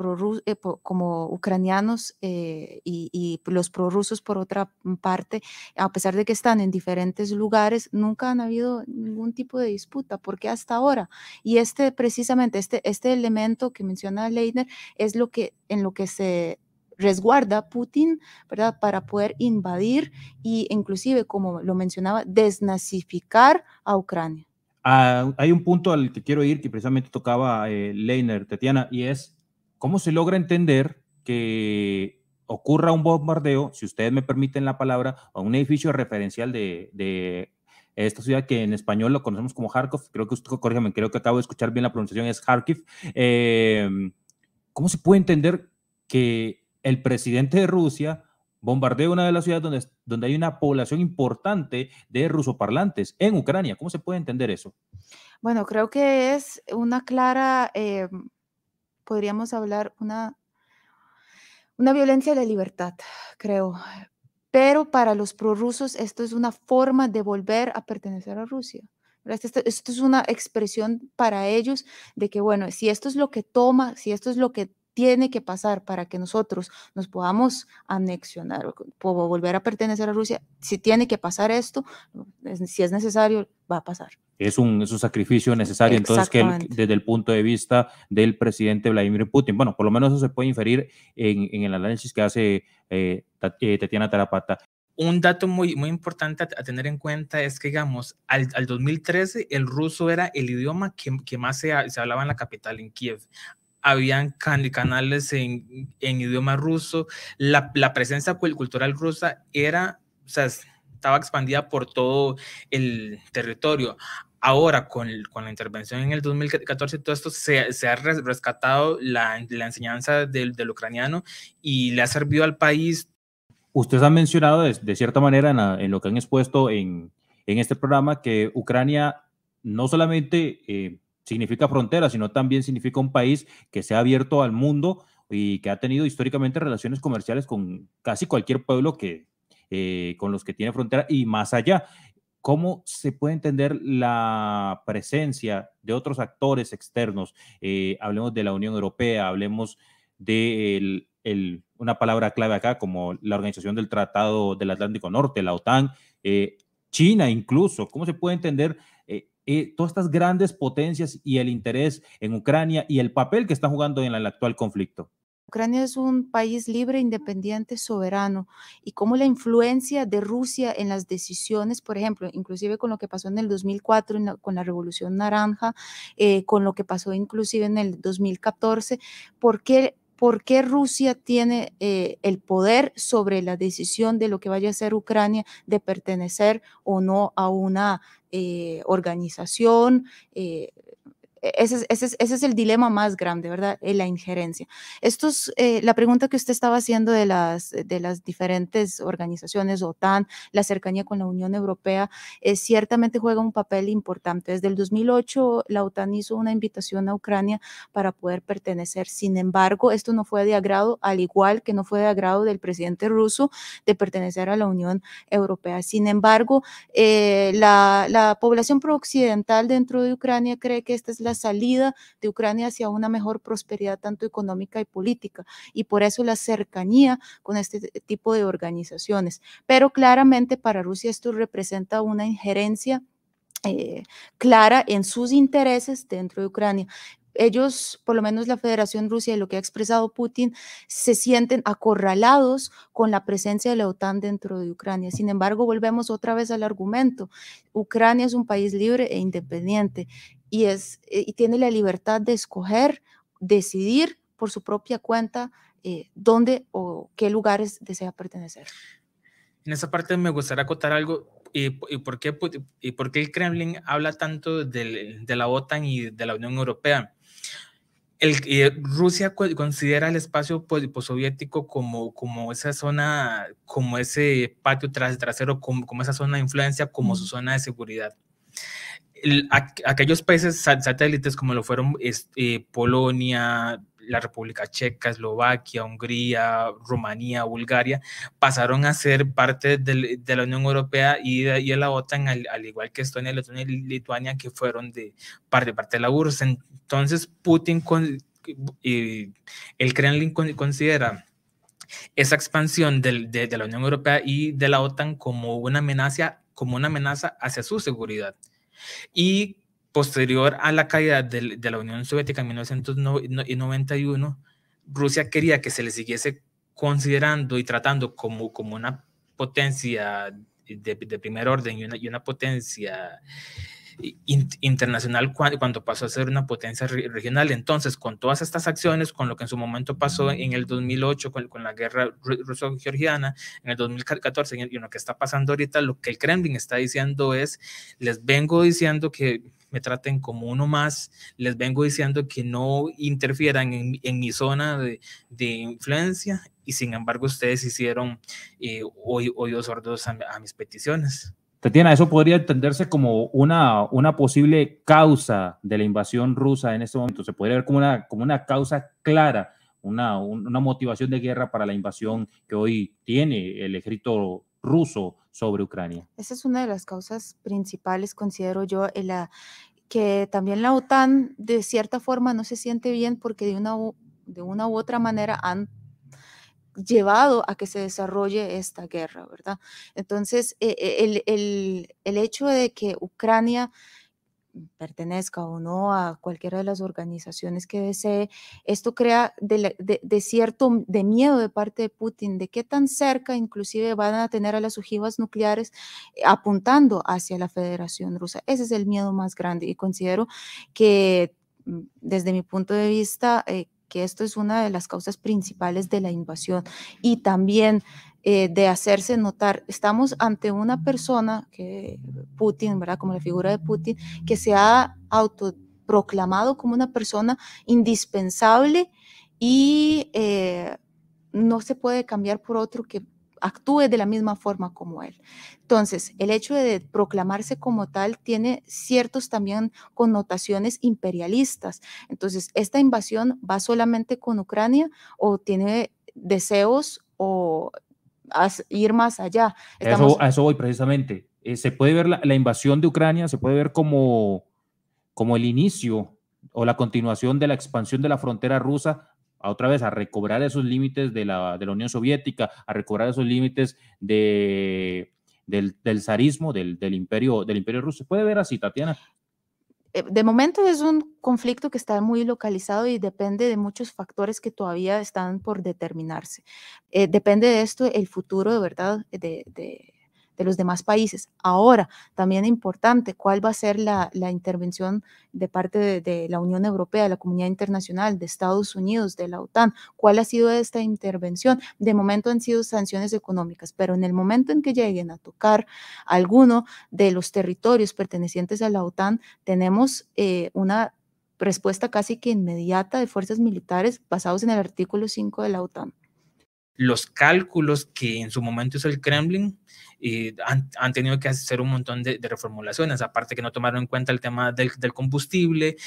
eh, como ucranianos eh, y, y, los prorrusos por otra parte, a pesar de que están en diferentes lugares, nunca han habido ningún tipo de disputa, porque hasta ahora, y este precisamente, este, este elemento que menciona Leitner es lo que en lo que se resguarda Putin, ¿verdad? Para poder invadir y inclusive, como lo mencionaba, desnazificar a Ucrania. Uh, hay un punto al que quiero ir que precisamente tocaba eh, Leiner, Tatiana, y es cómo se logra entender que ocurra un bombardeo, si ustedes me permiten la palabra, a un edificio referencial de, de esta ciudad que en español lo conocemos como Kharkov, creo que usted, corrígame, creo que acabo de escuchar bien la pronunciación, es Kharkiv. Eh, ¿Cómo se puede entender que el presidente de Rusia bombardea una de las ciudades donde, donde hay una población importante de rusoparlantes en Ucrania. ¿Cómo se puede entender eso? Bueno, creo que es una clara, eh, podríamos hablar, una, una violencia de libertad, creo. Pero para los prorrusos esto es una forma de volver a pertenecer a Rusia. Esto, esto, es una expresión para ellos de que, bueno, si esto es lo que toma, si esto es lo que tiene que pasar para que nosotros nos podamos anexionar o volver a pertenecer a Rusia, si tiene que pasar esto, si es necesario, va a pasar. Es un, es un sacrificio necesario, entonces, que desde el punto de vista del presidente Vladimir Putin, bueno, por lo menos eso se puede inferir en, en el análisis que hace eh, eh Tatiana Tarapata. Un dato muy, muy importante a, tener en cuenta es que, digamos, al, al 2013 el ruso era el idioma que, que más se, se, hablaba en la capital, en Kiev habían canales en, en idioma ruso, la, la, presencia cultural rusa era, o sea, estaba expandida por todo el territorio. Ahora, con, con la intervención en el 2014, todo esto se, se ha rescatado la, la enseñanza del, del, ucraniano y le ha servido al país. Ustedes han mencionado de, de cierta manera en, la, en, lo que han expuesto en, en, este programa que Ucrania no solamente eh, significa frontera, sino también significa un país que se ha abierto al mundo y que ha tenido históricamente relaciones comerciales con casi cualquier pueblo que, eh, con los que tiene frontera y más allá. ¿Cómo se puede entender la presencia de otros actores externos? Eh, hablemos de la Unión Europea, hablemos de una palabra clave acá como la Organización del Tratado del Atlántico Norte, la OTAN, eh, China incluso. ¿Cómo se puede entender eh, todas estas grandes potencias y el interés en Ucrania y el papel que están jugando en el actual conflicto? Ucrania es un país libre, independiente, soberano, y cómo la influencia de Rusia en las decisiones, por ejemplo, inclusive con lo que pasó en el 2004 con la Revolución Naranja, eh, con lo que pasó inclusive en el 2014, ¿por qué por qué Rusia tiene eh, el poder sobre la decisión de lo que vaya a ser Ucrania de pertenecer o no a una eh, organización eh, e-, ese es, el dilema más grande, ¿verdad? La injerencia. Esto es eh, la pregunta que usted estaba haciendo de las, de las diferentes organizaciones, OTAN, la cercanía con la Unión Europea, eh, ciertamente juega un papel importante. Desde el 2008, la OTAN hizo una invitación a Ucrania para poder pertenecer. Sin embargo, esto no fue de agrado, al igual que no fue de agrado del presidente ruso de pertenecer a la Unión Europea. Sin embargo, eh, la, la población pro-occidental dentro de Ucrania cree que esta es la salida de Ucrania hacia una mejor prosperidad tanto económica y política y por eso la cercanía con este tipo de organizaciones. Pero claramente para Rusia esto representa una injerencia eh, clara en sus intereses dentro de Ucrania ellos, por lo menos la Federación Rusia y lo que ha expresado Putin, se sienten acorralados con la presencia de la OTAN dentro de Ucrania. Sin embargo, volvemos otra vez al argumento. Ucrania es un país libre e independiente y, es, eh, y tiene la libertad de escoger, decidir por su propia cuenta eh, dónde o qué lugares desea pertenecer. En esa parte me gustaría acotar algo. ¿Y, por, qué, ¿Y por qué el Kremlin habla tanto de la OTAN y de la Unión Europea? el, Rusia considera el espacio soviético como, como esa zona, como ese patio trasero, como, como esa zona de influencia, como su zona de seguridad. Aquellos países satélites como lo fueron este, Polonia, la República Checa, Eslovaquia, Hungría, Rumanía, Bulgaria, pasaron a ser parte de, la Unión Europea y de, la OTAN, al, igual que Estonia, Letonia y Lituania, que fueron de parte, parte de la URSS. Entonces, Putin con, y el Kremlin considera esa expansión de, de, la Unión Europea y de la OTAN como una amenaza, como una amenaza hacia su seguridad. Y posterior a la caída de, la Unión Soviética en 1991, Rusia quería que se le siguiese considerando y tratando como, como una potencia de, primer orden y una, y una potencia internacional cuando, pasó a ser una potencia regional. Entonces, con todas estas acciones, con lo que en su momento pasó en el 2008 con, con la guerra ruso-georgiana, en el 2014 y lo que está pasando ahorita, lo que el Kremlin está diciendo es, les vengo diciendo que me traten como uno más, les vengo diciendo que no interfieran en, en mi zona de, de, influencia y sin embargo ustedes hicieron eh, oídos sordos a, a mis peticiones. Tatiana, eso podría entenderse como una, una posible causa de la invasión rusa en este momento. Se podría ver como una, como una causa clara, una, una motivación de guerra para la invasión que hoy tiene el ejército ruso sobre Ucrania. Esa es una de las causas principales, considero yo, en la, que también la OTAN de cierta forma no se siente bien porque de una, de una u otra manera han llevado a que se desarrolle esta guerra, ¿verdad? Entonces, e, e, el, hecho de que Ucrania pertenezca o no a cualquiera de las organizaciones que desee, esto crea de, cierto de miedo de parte de Putin, de qué tan cerca inclusive van a tener a las ojivas nucleares eh, apuntando hacia la Federación Rusa. Ese es el miedo más grande y considero que mm, desde mi punto de vista, eh, que esto es una de las causas principales de la invasión y también eh, de hacerse notar. Estamos ante una persona, que Putin, ¿verdad? Como la figura de Putin, que se ha autoproclamado como una persona indispensable y eh, no se puede cambiar por otro que actúe de la misma forma como él. Entonces, el hecho de proclamarse como tal tiene ciertos también connotaciones imperialistas. Entonces, ¿esta invasión va solamente con Ucrania o tiene deseos o ir más allá? Eso, a eso voy precisamente. Eh, se puede ver la, invasión de Ucrania, se puede ver como, como el inicio o la continuación de la expansión de la frontera rusa a otra vez a recobrar esos límites de la, de la Unión Soviética, a recobrar esos límites de, del, del zarismo, del, del, imperio, del imperio ruso. ¿Se puede ver así, Tatiana? eh, de momento es un conflicto que está muy localizado y depende de muchos factores que todavía están por determinarse. Eh, depende de esto el futuro de verdad de, de los demás países. Ahora, también importante, cuál va a ser la, intervención de parte de, la Unión Europea, de la comunidad internacional, de Estados Unidos, de la OTAN. ¿Cuál ha sido esta intervención? De momento han sido sanciones económicas, pero en el momento en que lleguen a tocar alguno de los territorios pertenecientes a la OTAN, tenemos eh, una respuesta casi que inmediata de fuerzas militares basados en el artículo 5 de la OTAN los cálculos que en su momento hizo el Kremlin y han, tenido que hacer un montón de, reformulaciones, aparte que no tomaron en cuenta el tema del combustible,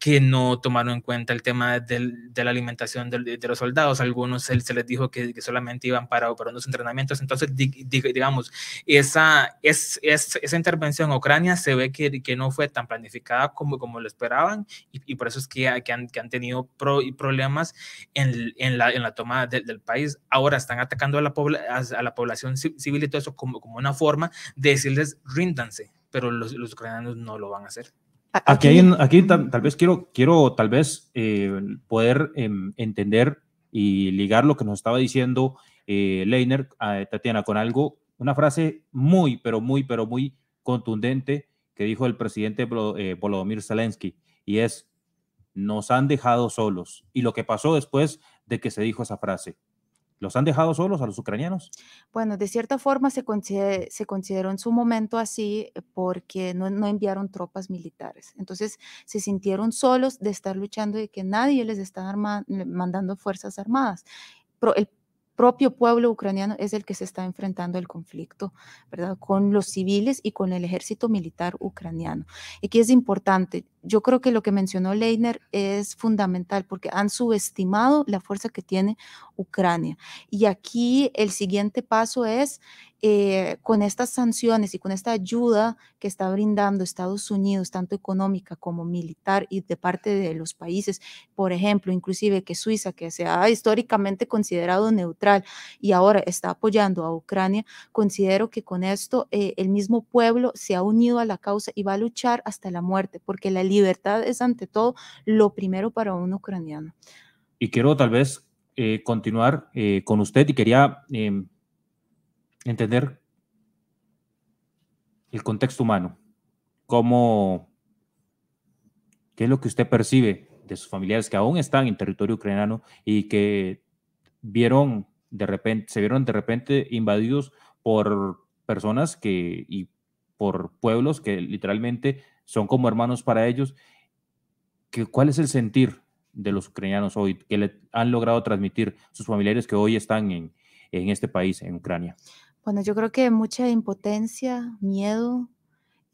que no tomaron en cuenta el tema del, de la alimentación de, de, los soldados. Algunos se, se les dijo que, que, solamente iban para, para unos entrenamientos. Entonces, digamos, esa, es, es, esa intervención en Ucrania se ve que, que, no fue tan planificada como, como lo esperaban y, y por eso es que, que, han, que han tenido pro, problemas en, en, la, en la toma del país. Ahora están atacando a la, a, la población civil y todo eso como, como una forma de decirles ríndanse, pero los, los ucranianos no lo van a hacer. Aquí, aquí tal, vez quiero, quiero tal vez eh, poder em, entender y ligar lo que nos estaba diciendo eh, Leiner, Tatiana, con algo, una frase muy, pero muy, pero muy contundente que dijo el presidente eh, Volodymyr Zelensky, y es, nos han dejado solos. Y lo que pasó después de que se dijo esa frase, ¿Los han dejado solos a los ucranianos? Bueno, de cierta forma se, se consideró en su momento así eh, porque no, enviaron tropas militares. Entonces se sintieron solos de estar luchando y que nadie les está mandando fuerzas armadas. Pero el propio pueblo ucraniano es el que se está enfrentando al conflicto, ¿verdad? Con los civiles y con el ejército militar ucraniano. Y aquí es importante, yo creo que lo que mencionó Leiner es fundamental porque han subestimado la fuerza que tiene Ucrania. Y aquí el siguiente paso es eh, con estas sanciones y con esta ayuda que está brindando Estados Unidos, tanto económica como militar y de parte de los países, por ejemplo, inclusive que Suiza, que se ha históricamente considerado neutral y ahora está apoyando a Ucrania, considero que con esto eh, el mismo pueblo se ha unido a la causa y va a luchar hasta la muerte, porque la libertad es ante todo lo primero para un ucraniano. Y quiero tal vez eh, continuar con usted y quería em, entender el contexto humano, cómo, qué es lo que usted percibe de sus familiares que aún están en territorio ucraniano y que vieron de repente, se vieron de repente invadidos por personas que y por pueblos que literalmente son como hermanos para ellos. Que, ¿Cuál es el sentir de los ucranianos hoy que le han logrado transmitir sus familiares que hoy están en, en este país, en Ucrania? Bueno, yo creo que mucha impotencia, miedo,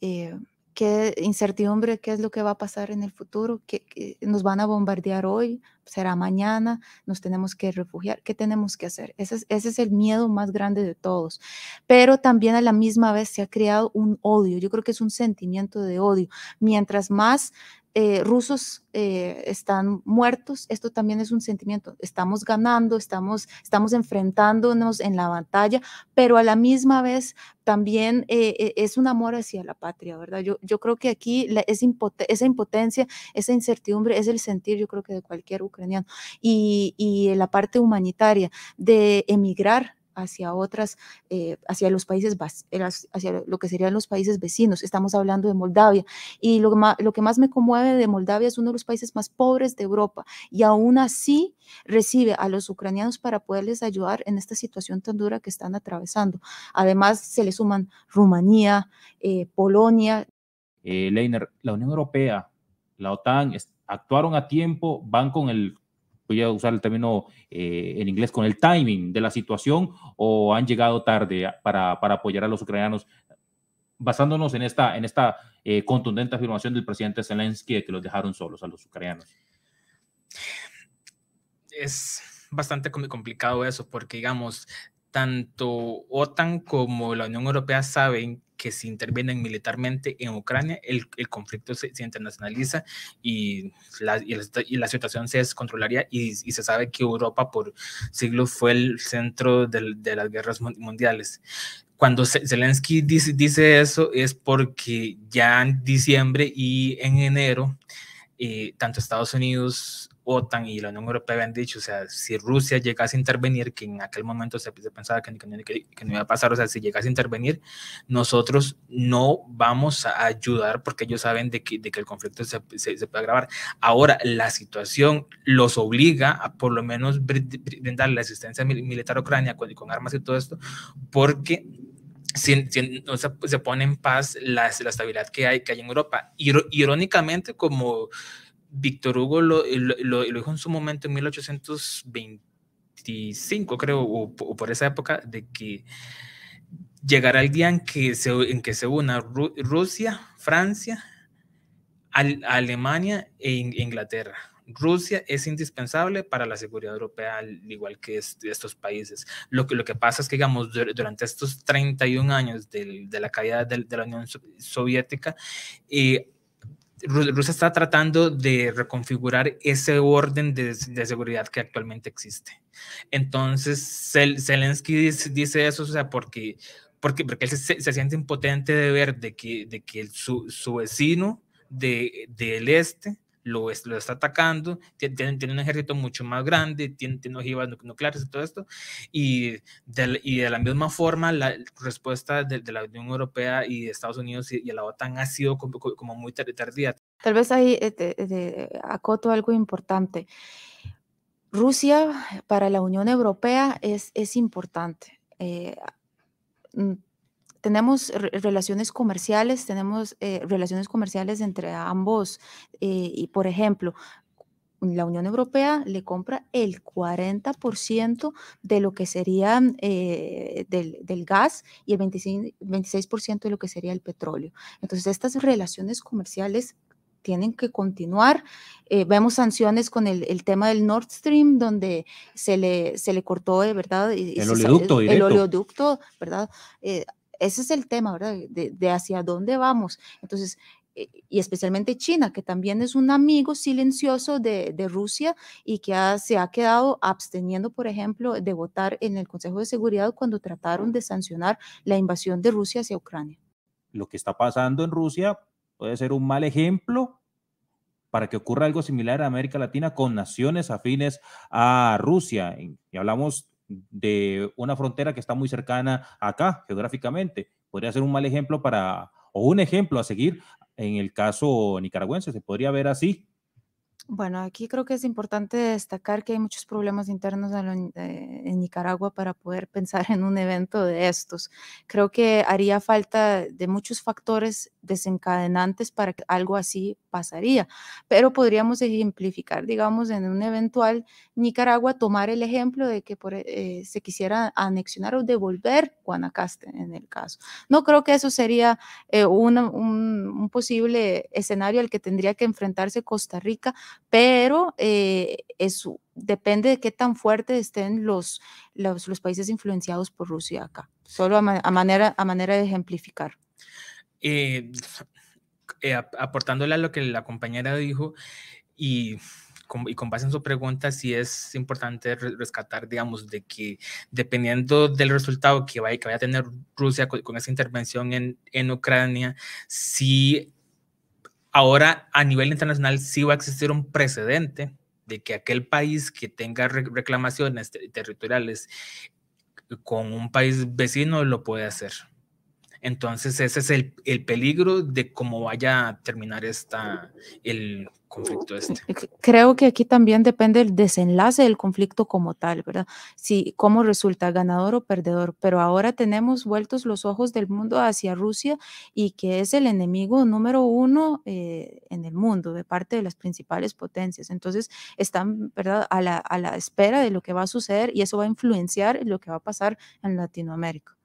eh, qué incertidumbre, qué es lo que va a pasar en el futuro, que, nos van a bombardear hoy, será mañana, nos tenemos que refugiar, ¿qué tenemos que hacer? Ese es, ese es el miedo más grande de todos. Pero también a la misma vez se ha creado un odio, yo creo que es un sentimiento de odio. Mientras más eh, rusos eh, están muertos, esto también es un sentimiento. Estamos ganando, estamos, estamos enfrentándonos en la batalla, pero a la misma vez también eh, es un amor hacia la patria, ¿verdad? Yo, yo creo que aquí es esa impotencia, esa incertidumbre es el sentir, yo creo que de cualquier ucraniano. Y, y la parte humanitaria de emigrar hacia otras, eh, hacia los países, hacia lo que serían los países vecinos. Estamos hablando de Moldavia. Y lo, lo que más me conmueve de Moldavia es uno de los países más pobres de Europa. Y aún así recibe a los ucranianos para poderles ayudar en esta situación tan dura que están atravesando. Además, se le suman Rumanía, eh, Polonia. Eh, Leiner, la Unión Europea, la OTAN, actuaron a tiempo, van con el voy a usar el término eh, en inglés, con el timing de la situación o han llegado tarde para, para apoyar a los ucranianos, basándonos en esta, en esta eh, contundente afirmación del presidente Zelensky de que los dejaron solos a los ucranianos? Es bastante complicado eso, porque digamos, tanto OTAN como la Unión Europea saben que si intervienen militarmente en Ucrania, el, el conflicto se, internacionaliza y la, y la, situación se descontrolaría y, y, se sabe que Europa por siglos fue el centro de, de las guerras mundiales. cuando Zelensky dice, dice, eso es porque ya en diciembre y en enero, eh, tanto Estados Unidos OTAN y la Unión Europea habían dicho, o sea, si Rusia llegase a intervenir, que en aquel momento se, pensaba que, que, no iba a pasar, o sea, si llegase a intervenir, nosotros no vamos a ayudar porque ellos saben de que, de que el conflicto se, se, puede agravar. Ahora, la situación los obliga a por lo menos brindar la asistencia militar a Ucrania con, con armas y todo esto, porque si, no se, se, pone en paz la, la, estabilidad que hay, que hay en Europa. Irónicamente, como Víctor Hugo lo, lo, dijo en su momento en 1825, creo, o, por esa época, de que llegará el día en que se, en que se una Rusia, Francia, Alemania e Inglaterra. Rusia es indispensable para la seguridad europea, al igual que estos países. Lo que, lo que pasa es que, digamos, durante estos 31 años de, la caída de, la Unión Soviética, eh, Rusia está tratando de reconfigurar ese orden de, seguridad que actualmente existe. Entonces, Zelensky dice, eso, o sea, porque, porque, porque él se, siente impotente de ver de que, de que su, su vecino de, del este lo, lo está atacando, tiene, tiene, un ejército mucho más grande, tiene, tiene ojivas nucleares y todo esto, y de, y de la misma forma la respuesta de, de, la Unión Europea y de Estados Unidos y, y la OTAN ha sido como, como muy tardía. Tal vez ahí eh, acoto algo importante. Rusia para la Unión Europea es, es importante. Eh, tenemos relaciones comerciales, tenemos eh, relaciones comerciales entre ambos eh, y, por ejemplo, la Unión Europea le compra el 40% de lo que sería eh, del, gas y el 26%, de lo que sería el petróleo. Entonces, estas relaciones comerciales tienen que continuar. vemos sanciones con el, tema del Nord Stream, donde se le, se le cortó, ¿verdad? El oleoducto, el, oleoducto, ¿verdad? Ese es el tema, ¿verdad? De, hacia dónde vamos. Entonces, eh, y especialmente China, que también es un amigo silencioso de, Rusia y que se ha quedado absteniendo, por ejemplo, de votar en el Consejo de Seguridad cuando trataron de sancionar la invasión de Rusia hacia Ucrania. Lo que está pasando en Rusia puede ser un mal ejemplo para que ocurra algo similar en América Latina con naciones afines a Rusia. Y hablamos de una frontera que está muy cercana acá geográficamente. Podría ser un mal ejemplo para, o un ejemplo a seguir en el caso nicaragüense, se podría ver así. Bueno, aquí creo que es importante destacar que hay muchos problemas internos eh, en Nicaragua para poder pensar en un evento de estos. Creo que haría falta de muchos factores desencadenantes para que algo así pasaría, pero podríamos ejemplificar, digamos, en un eventual Nicaragua, tomar el ejemplo de que eh, se quisiera anexionar o devolver Guanacaste en el caso. No creo que eso sería eh, un, un posible escenario al que tendría que enfrentarse Costa Rica pero eh, eso depende de qué tan fuertes estén los, los, países influenciados por Rusia acá, solo a, manera, a manera de ejemplificar. Eh, eh, aportándole a lo que la compañera dijo y con, base en su pregunta, sí es importante rescatar, digamos, de que dependiendo del resultado que vaya, que vaya a tener Rusia con, con esa intervención en, en Ucrania, sí Ahora, a nivel internacional, sí va a existir un precedente de que aquel país que tenga reclamaciones territoriales con un país vecino lo puede hacer. Entonces, ese es el, el peligro de cómo vaya a terminar esta, el conflicto este. Creo que aquí también depende el desenlace del conflicto como tal, ¿verdad? Si cómo resulta ganador o perdedor, pero ahora tenemos vueltos los ojos del mundo hacia Rusia y que es el enemigo número uno eh, en el mundo de parte de las principales potencias. Entonces están, ¿verdad? A la, a la espera de lo que va a suceder y eso va a influenciar lo que va a pasar en Latinoamérica.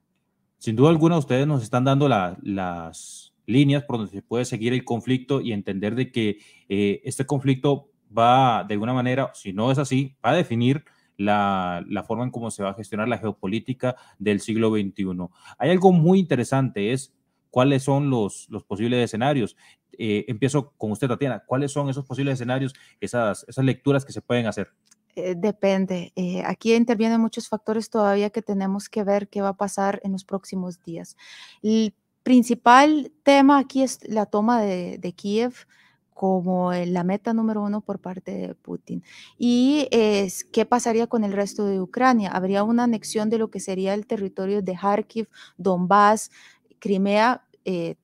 Sin duda alguna, ustedes nos están dando las líneas por donde se puede seguir el conflicto y entender de que eh, este conflicto va de alguna manera, si no es así, va a definir la, forma en cómo se va a gestionar la geopolítica del siglo XXI. Hay algo muy interesante, es cuáles son los, posibles escenarios. Eh, empiezo con usted, Tatiana. ¿Cuáles son esos posibles escenarios, esas, esas lecturas que se pueden hacer? Eh, depende. Eh, aquí intervienen muchos factores todavía que tenemos que ver qué va a pasar en los próximos días. El principal tema aquí es la toma de, Kiev como la meta número uno por parte de Putin. ¿Y es, qué pasaría con el resto de Ucrania? Habría una anexión de lo que sería el territorio de Kharkiv, Donbass, Crimea, eh,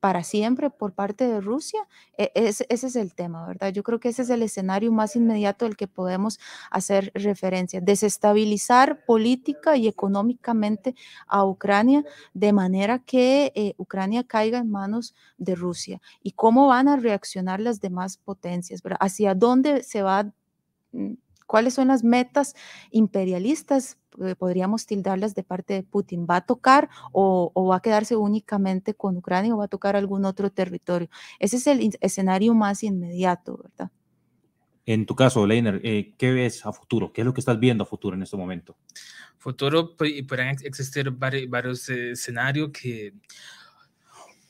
para siempre por parte de Rusia? E, ese es el tema, ¿verdad? Yo creo que ese es el escenario más inmediato al que podemos hacer referencia, desestabilizar política y económicamente a Ucrania de manera que eh, Ucrania caiga en manos de Rusia. ¿Y cómo van a reaccionar las demás potencias? ¿verdad? ¿Hacia dónde se va? ¿Cuáles son las metas imperialistas eh, podríamos tildarlas de parte de Putin? ¿Va a tocar o, va a quedarse únicamente con Ucrania o va a tocar algún otro territorio? Ese es el escenario más inmediato, ¿verdad? En tu caso, Leiner, eh, ¿qué ves a futuro? ¿Qué es lo que estás viendo a futuro en este momento? Futuro, pues, podrían existir varios, escenarios que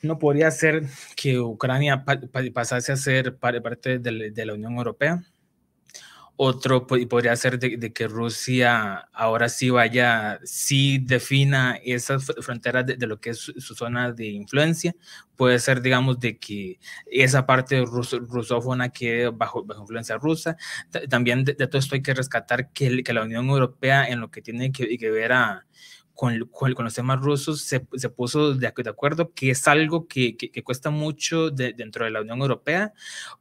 no podría ser que Ucrania pasase a ser parte de la Unión Europea otro podría ser de, que Rusia ahora sí vaya, sí defina esas fronteras de, lo que es su, zona de influencia. Puede ser, digamos, de que esa parte rusófona quede bajo, bajo influencia rusa. También de, todo esto hay que rescatar que, que, la Unión Europea en lo que tiene que, que ver a, con, con, los temas rusos se, se puso de, de, acuerdo que es algo que, que, cuesta mucho dentro de la Unión Europea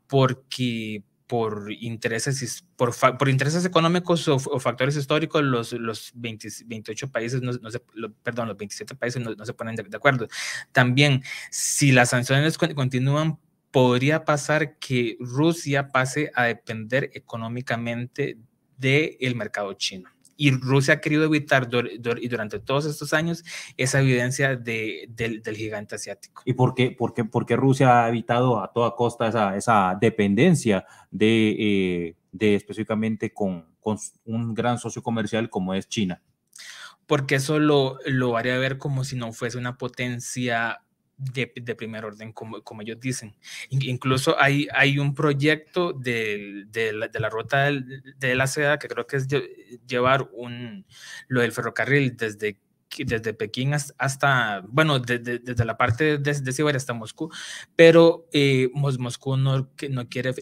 porque por intereses, por, por intereses económicos o, factores históricos, los, los 28 países, no, se, perdón, los 27 países no, se ponen de, acuerdo. También, si las sanciones continúan, podría pasar que Rusia pase a depender económicamente del mercado chino y Rusia ha querido evitar y durante todos estos años esa evidencia de, del, gigante asiático. ¿Y por qué, por, qué, por qué, Rusia ha evitado a toda costa esa, esa dependencia de, eh, de específicamente con, con, un gran socio comercial como es China? Porque eso lo, lo haría ver como si no fuese una potencia de, primer orden, como, como ellos dicen. Incluso hay, hay un proyecto de, de, la, de la, ruta de, la seda que creo que es llevar un, lo del ferrocarril desde desde Pekín hasta, bueno, desde la parte de, de Siberia hasta Moscú, pero eh, Moscú no, no quiere,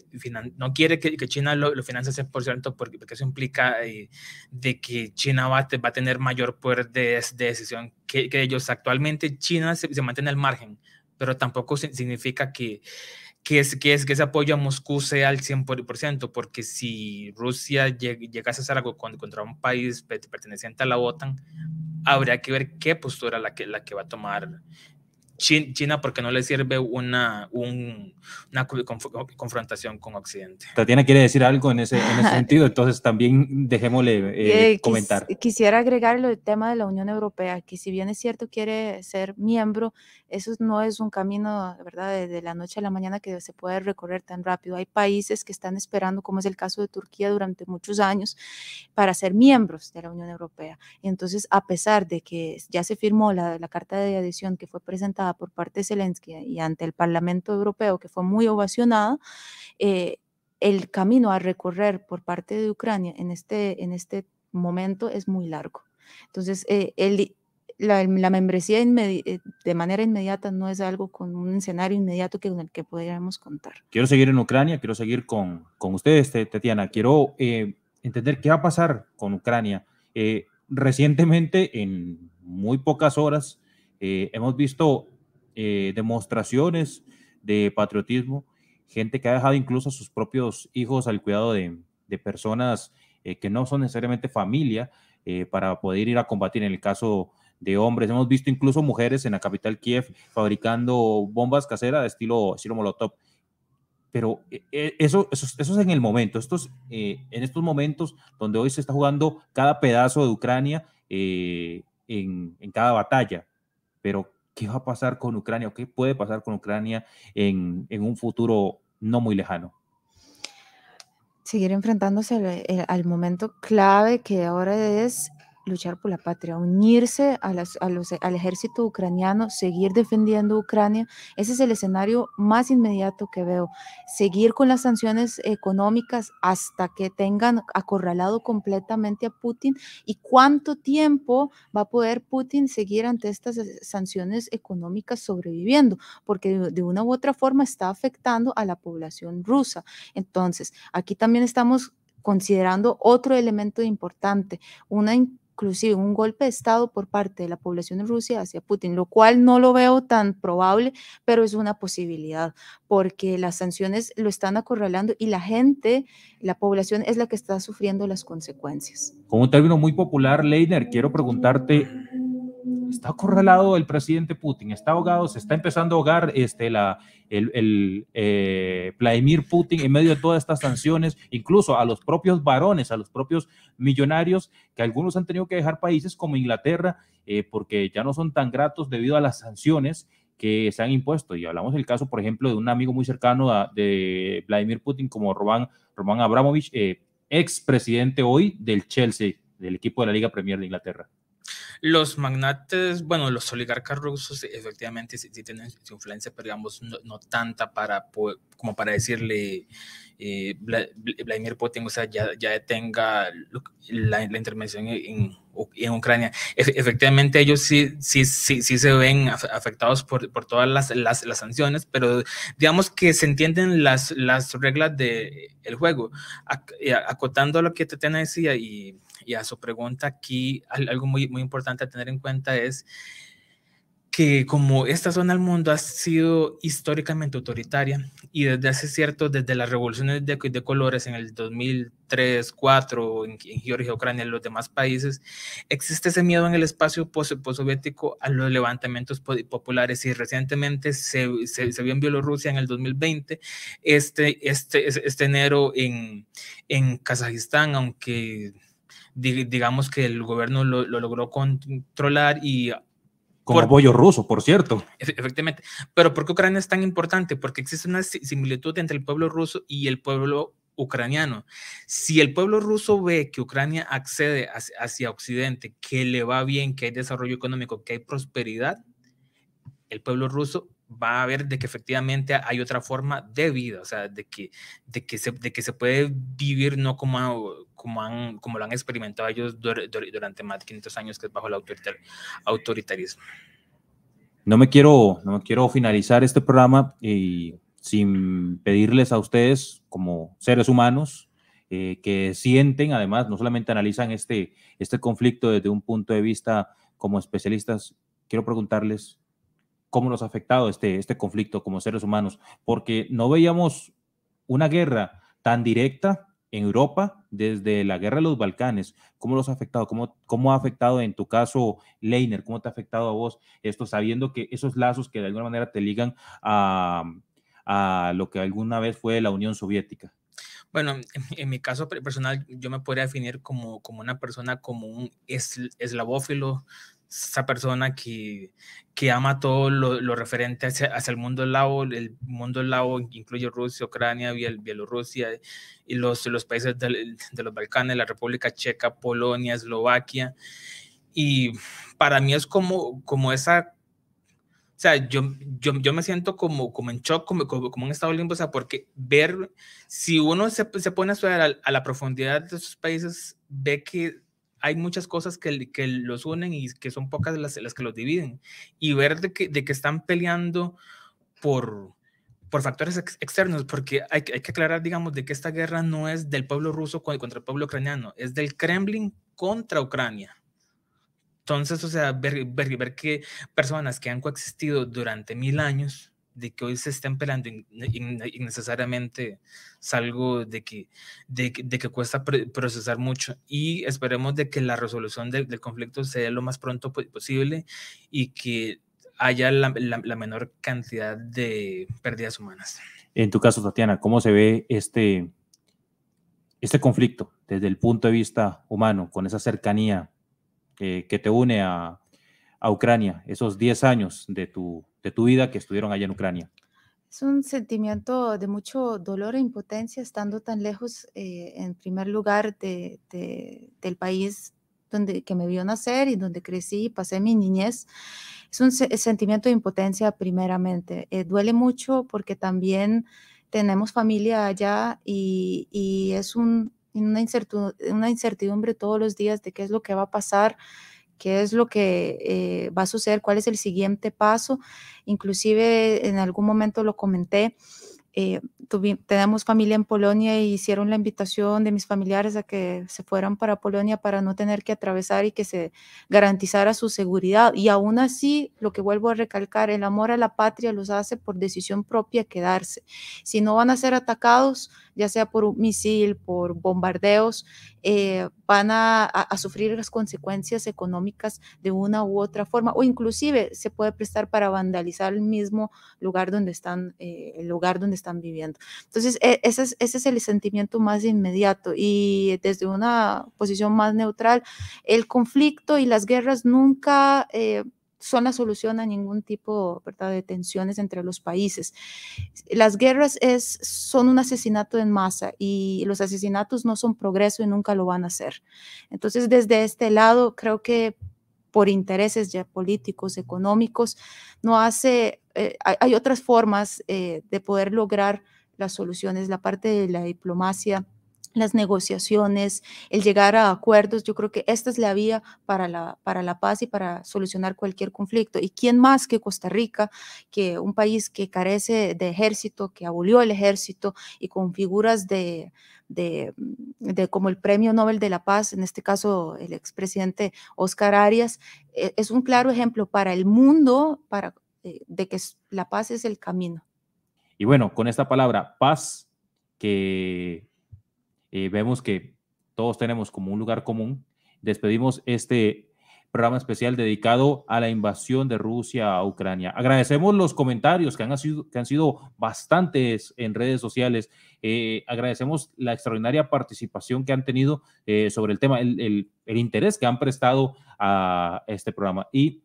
no quiere que, China lo, lo financie 100% porque, porque eso implica eh, de que China va, va, a tener mayor poder de, decisión que, que, ellos. Actualmente China se, se mantiene al margen, pero tampoco significa que que, es, que, es, que ese apoyo a Moscú sea al 100%, porque si Rusia llegase a hacer algo contra un país perteneciente a la OTAN, habría que ver qué postura la que, la que va a tomar China porque no le sirve una, una confrontación con Occidente. Tatiana quiere decir algo en ese, en ese sentido, entonces también dejémosle eh, eh, comentar. quisiera agregar el tema de la Unión Europea, que si bien es cierto quiere ser miembro, eso no es un camino, ¿verdad?, de, la noche a la mañana que se puede recorrer tan rápido. Hay países que están esperando, como es el caso de Turquía, durante muchos años para ser miembros de la Unión Europea. Entonces, a pesar de que ya se firmó la, la carta de adhesión que fue presentada por parte de Zelensky y ante el Parlamento Europeo, que fue muy ovacionada, eh, el camino a recorrer por parte de Ucrania en este, en este momento es muy largo. Entonces, eh, la, membresía eh, de manera inmediata no es algo con un escenario inmediato que, con el que podríamos contar. Quiero seguir en Ucrania, quiero seguir con, con ustedes, Tatiana. Quiero entender qué va a pasar con Ucrania. recientemente, en muy pocas horas, hemos visto eh, demostraciones de patriotismo, gente que ha dejado incluso a sus propios hijos al cuidado de, personas eh, que no son necesariamente familia eh, para poder ir a combatir en el caso de hombres. Hemos visto incluso mujeres en la capital Kiev fabricando bombas caseras de estilo, estilo Molotov. Pero eso, eso, eso, es en el momento, estos, en estos momentos donde hoy se está jugando cada pedazo de Ucrania en, en cada batalla. Pero qué va a pasar con Ucrania o qué puede pasar con Ucrania en, un futuro no muy lejano. Seguir enfrentándose al, momento clave que ahora es luchar por la patria, unirse a las, a los, al ejército ucraniano, seguir defendiendo Ucrania. Ese es el escenario más inmediato que veo. Seguir con las sanciones económicas hasta que tengan acorralado completamente a Putin y cuánto tiempo va a poder Putin seguir ante estas sanciones económicas sobreviviendo, porque de una u otra forma está afectando a la población rusa. Entonces, aquí también estamos considerando otro elemento importante, una inclusive un golpe de Estado por parte de la población de Rusia hacia Putin, lo cual no lo veo tan probable, pero es una posibilidad, porque las sanciones lo están acorralando y la gente, la población es la que está sufriendo las consecuencias. Con un término muy popular, Leiner, quiero preguntarte, está acorralado el presidente Putin, está ahogado, se está empezando a ahogar este, la, el, el eh, Vladimir Putin en medio de todas estas sanciones, incluso a los propios varones, a los propios millonarios, que algunos han tenido que dejar países como Inglaterra eh, porque ya no son tan gratos debido a las sanciones que se han impuesto. Y hablamos del caso, por ejemplo, de un amigo muy cercano de Vladimir Putin como Roman, Roman Abramovich, eh, ex presidente hoy del Chelsea, del equipo de la Liga Premier de Inglaterra. Los magnates, bueno, los oligarcas rusos efectivamente sí, tienen su influencia, pero digamos no, tanta para como para decirle eh, Vladimir Putin, o sea, ya, ya detenga la, intervención en, en Ucrania. efectivamente, ellos sí, sí, sí, sí se ven afectados por, por todas las, las, las, sanciones, pero digamos que se entienden las, las reglas del el juego. Acotando lo que Tatiana decía y y a su pregunta aquí, algo muy, muy importante a tener en cuenta es que como esta zona del mundo ha sido históricamente autoritaria y desde hace cierto, desde las revoluciones de, colores en el 2003, 2004, en, en, Georgia, Ucrania, en los demás países, existe ese miedo en el espacio postsoviético a los levantamientos populares y recientemente se, se, se, vio en Bielorrusia en el 2020, este, este, este enero en, en Kazajistán, aunque digamos que el gobierno lo, logró controlar y como apoyo ruso, por cierto. Efectivamente. Pero ¿por qué Ucrania es tan importante? Porque existe una similitud entre el pueblo ruso y el pueblo ucraniano. Si el pueblo ruso ve que Ucrania accede hacia, hacia, Occidente, que le va bien, que hay desarrollo económico, que hay prosperidad, el pueblo ruso va a ver de que efectivamente hay otra forma de vida, o sea, de que, de que, se, de que se puede vivir no como, como, han, como lo han experimentado ellos durante más de 500 años, que es bajo el autoritarismo. No me quiero, no quiero finalizar este programa y sin pedirles a ustedes como seres humanos eh, que sienten, además, no solamente analizan este, este conflicto desde un punto de vista como especialistas, quiero preguntarles cómo nos ha afectado este, este conflicto como seres humanos, porque no veíamos una guerra tan directa en Europa desde la guerra de los Balcanes. ¿Cómo los ha afectado? ¿Cómo, cómo ha afectado en tu caso, Leiner? ¿Cómo te ha afectado a vos esto, sabiendo que esos lazos que de alguna manera te ligan a, a lo que alguna vez fue la Unión Soviética? Bueno, en, mi caso personal, yo me podría definir como, como una persona, como un eslavófilo, esa persona que, que ama todo lo, lo referente hacia, hacia, el mundo eslavo. El mundo eslavo incluye Rusia, Ucrania, Bielorrusia y los, los países de, de los Balcanes, la República Checa, Polonia, Eslovaquia. Y para mí es como, como esa o sea, yo, yo, yo, me siento como, como en shock, como, como, como en estado limbo, o sea, porque ver, si uno se, se pone a estudiar a, a, la profundidad de esos países, ve que hay muchas cosas que, los unen y que son pocas las, que los dividen. Y ver de que, están peleando por, factores externos, porque hay, hay, que aclarar, digamos, de que esta guerra no es del pueblo ruso contra el pueblo ucraniano, es del Kremlin contra Ucrania. Entonces, o sea, ver, ver que personas que han coexistido durante mil años de que hoy se estén peleando innecesariamente es algo de que, de, de que cuesta procesar mucho y esperemos de que la resolución del, del conflicto sea lo más pronto posible y que haya la, la, la, menor cantidad de pérdidas humanas. En tu caso, Tatiana, ¿cómo se ve este, este conflicto desde el punto de vista humano, con esa cercanía eh, que te une a, a Ucrania, esos 10 años de tu, de tu vida que estuvieron allá en Ucrania? Es un sentimiento de mucho dolor e impotencia estando tan lejos, eh, en primer lugar, de, de, del país donde que me vio nacer y donde crecí y pasé mi niñez. Es un sentimiento de impotencia primeramente. Eh, duele mucho porque también tenemos familia allá y, y es un, una, incertidumbre, una incertidumbre todos los días de qué es lo que va a pasar qué es lo que eh, va a suceder, cuál es el siguiente paso. Inclusive en algún momento lo comenté, eh, tenemos familia en Polonia y hicieron la invitación de mis familiares a que se fueran para Polonia para no tener que atravesar y que se garantizara su seguridad. Y aún así, lo que vuelvo a recalcar, el amor a la patria los hace por decisión propia quedarse. Si no van a ser atacados, ya sea por un misil, por bombardeos, eh, van a, sufrir las consecuencias económicas de una u otra forma, o inclusive se puede prestar para vandalizar el mismo lugar donde están, eh, el lugar donde están viviendo. Entonces, e, ese es, ese es el sentimiento más inmediato y desde una posición más neutral, el conflicto y las guerras nunca... Eh, son la solución a ningún tipo de tensiones entre los países. Las guerras es, son un asesinato en masa y los asesinatos no son progreso y nunca lo van a ser. Entonces, desde este lado, creo que por intereses ya políticos, económicos, no hace, eh, hay, otras formas eh, de poder lograr las soluciones, la parte de la diplomacia las negociaciones, el llegar a acuerdos. Yo creo que esta es la vía para la, para la paz y para solucionar cualquier conflicto. ¿Y quién más que Costa Rica, que un país que carece de ejército, que abolió el ejército y con figuras de, de, como el Premio Nobel de la Paz, en este caso el expresidente Oscar Arias, e, es un claro ejemplo para el mundo para, eh, de que la paz es el camino. Y bueno, con esta palabra paz que eh, vemos que todos tenemos como un lugar común. Despedimos este programa especial dedicado a la invasión de Rusia a Ucrania. Agradecemos los comentarios que han sido, que han sido bastantes en redes sociales. Eh, agradecemos la extraordinaria participación que han tenido eh, sobre el tema, el, el interés que han prestado a este programa. Y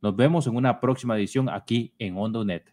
nos vemos en una próxima edición aquí en OndoNet.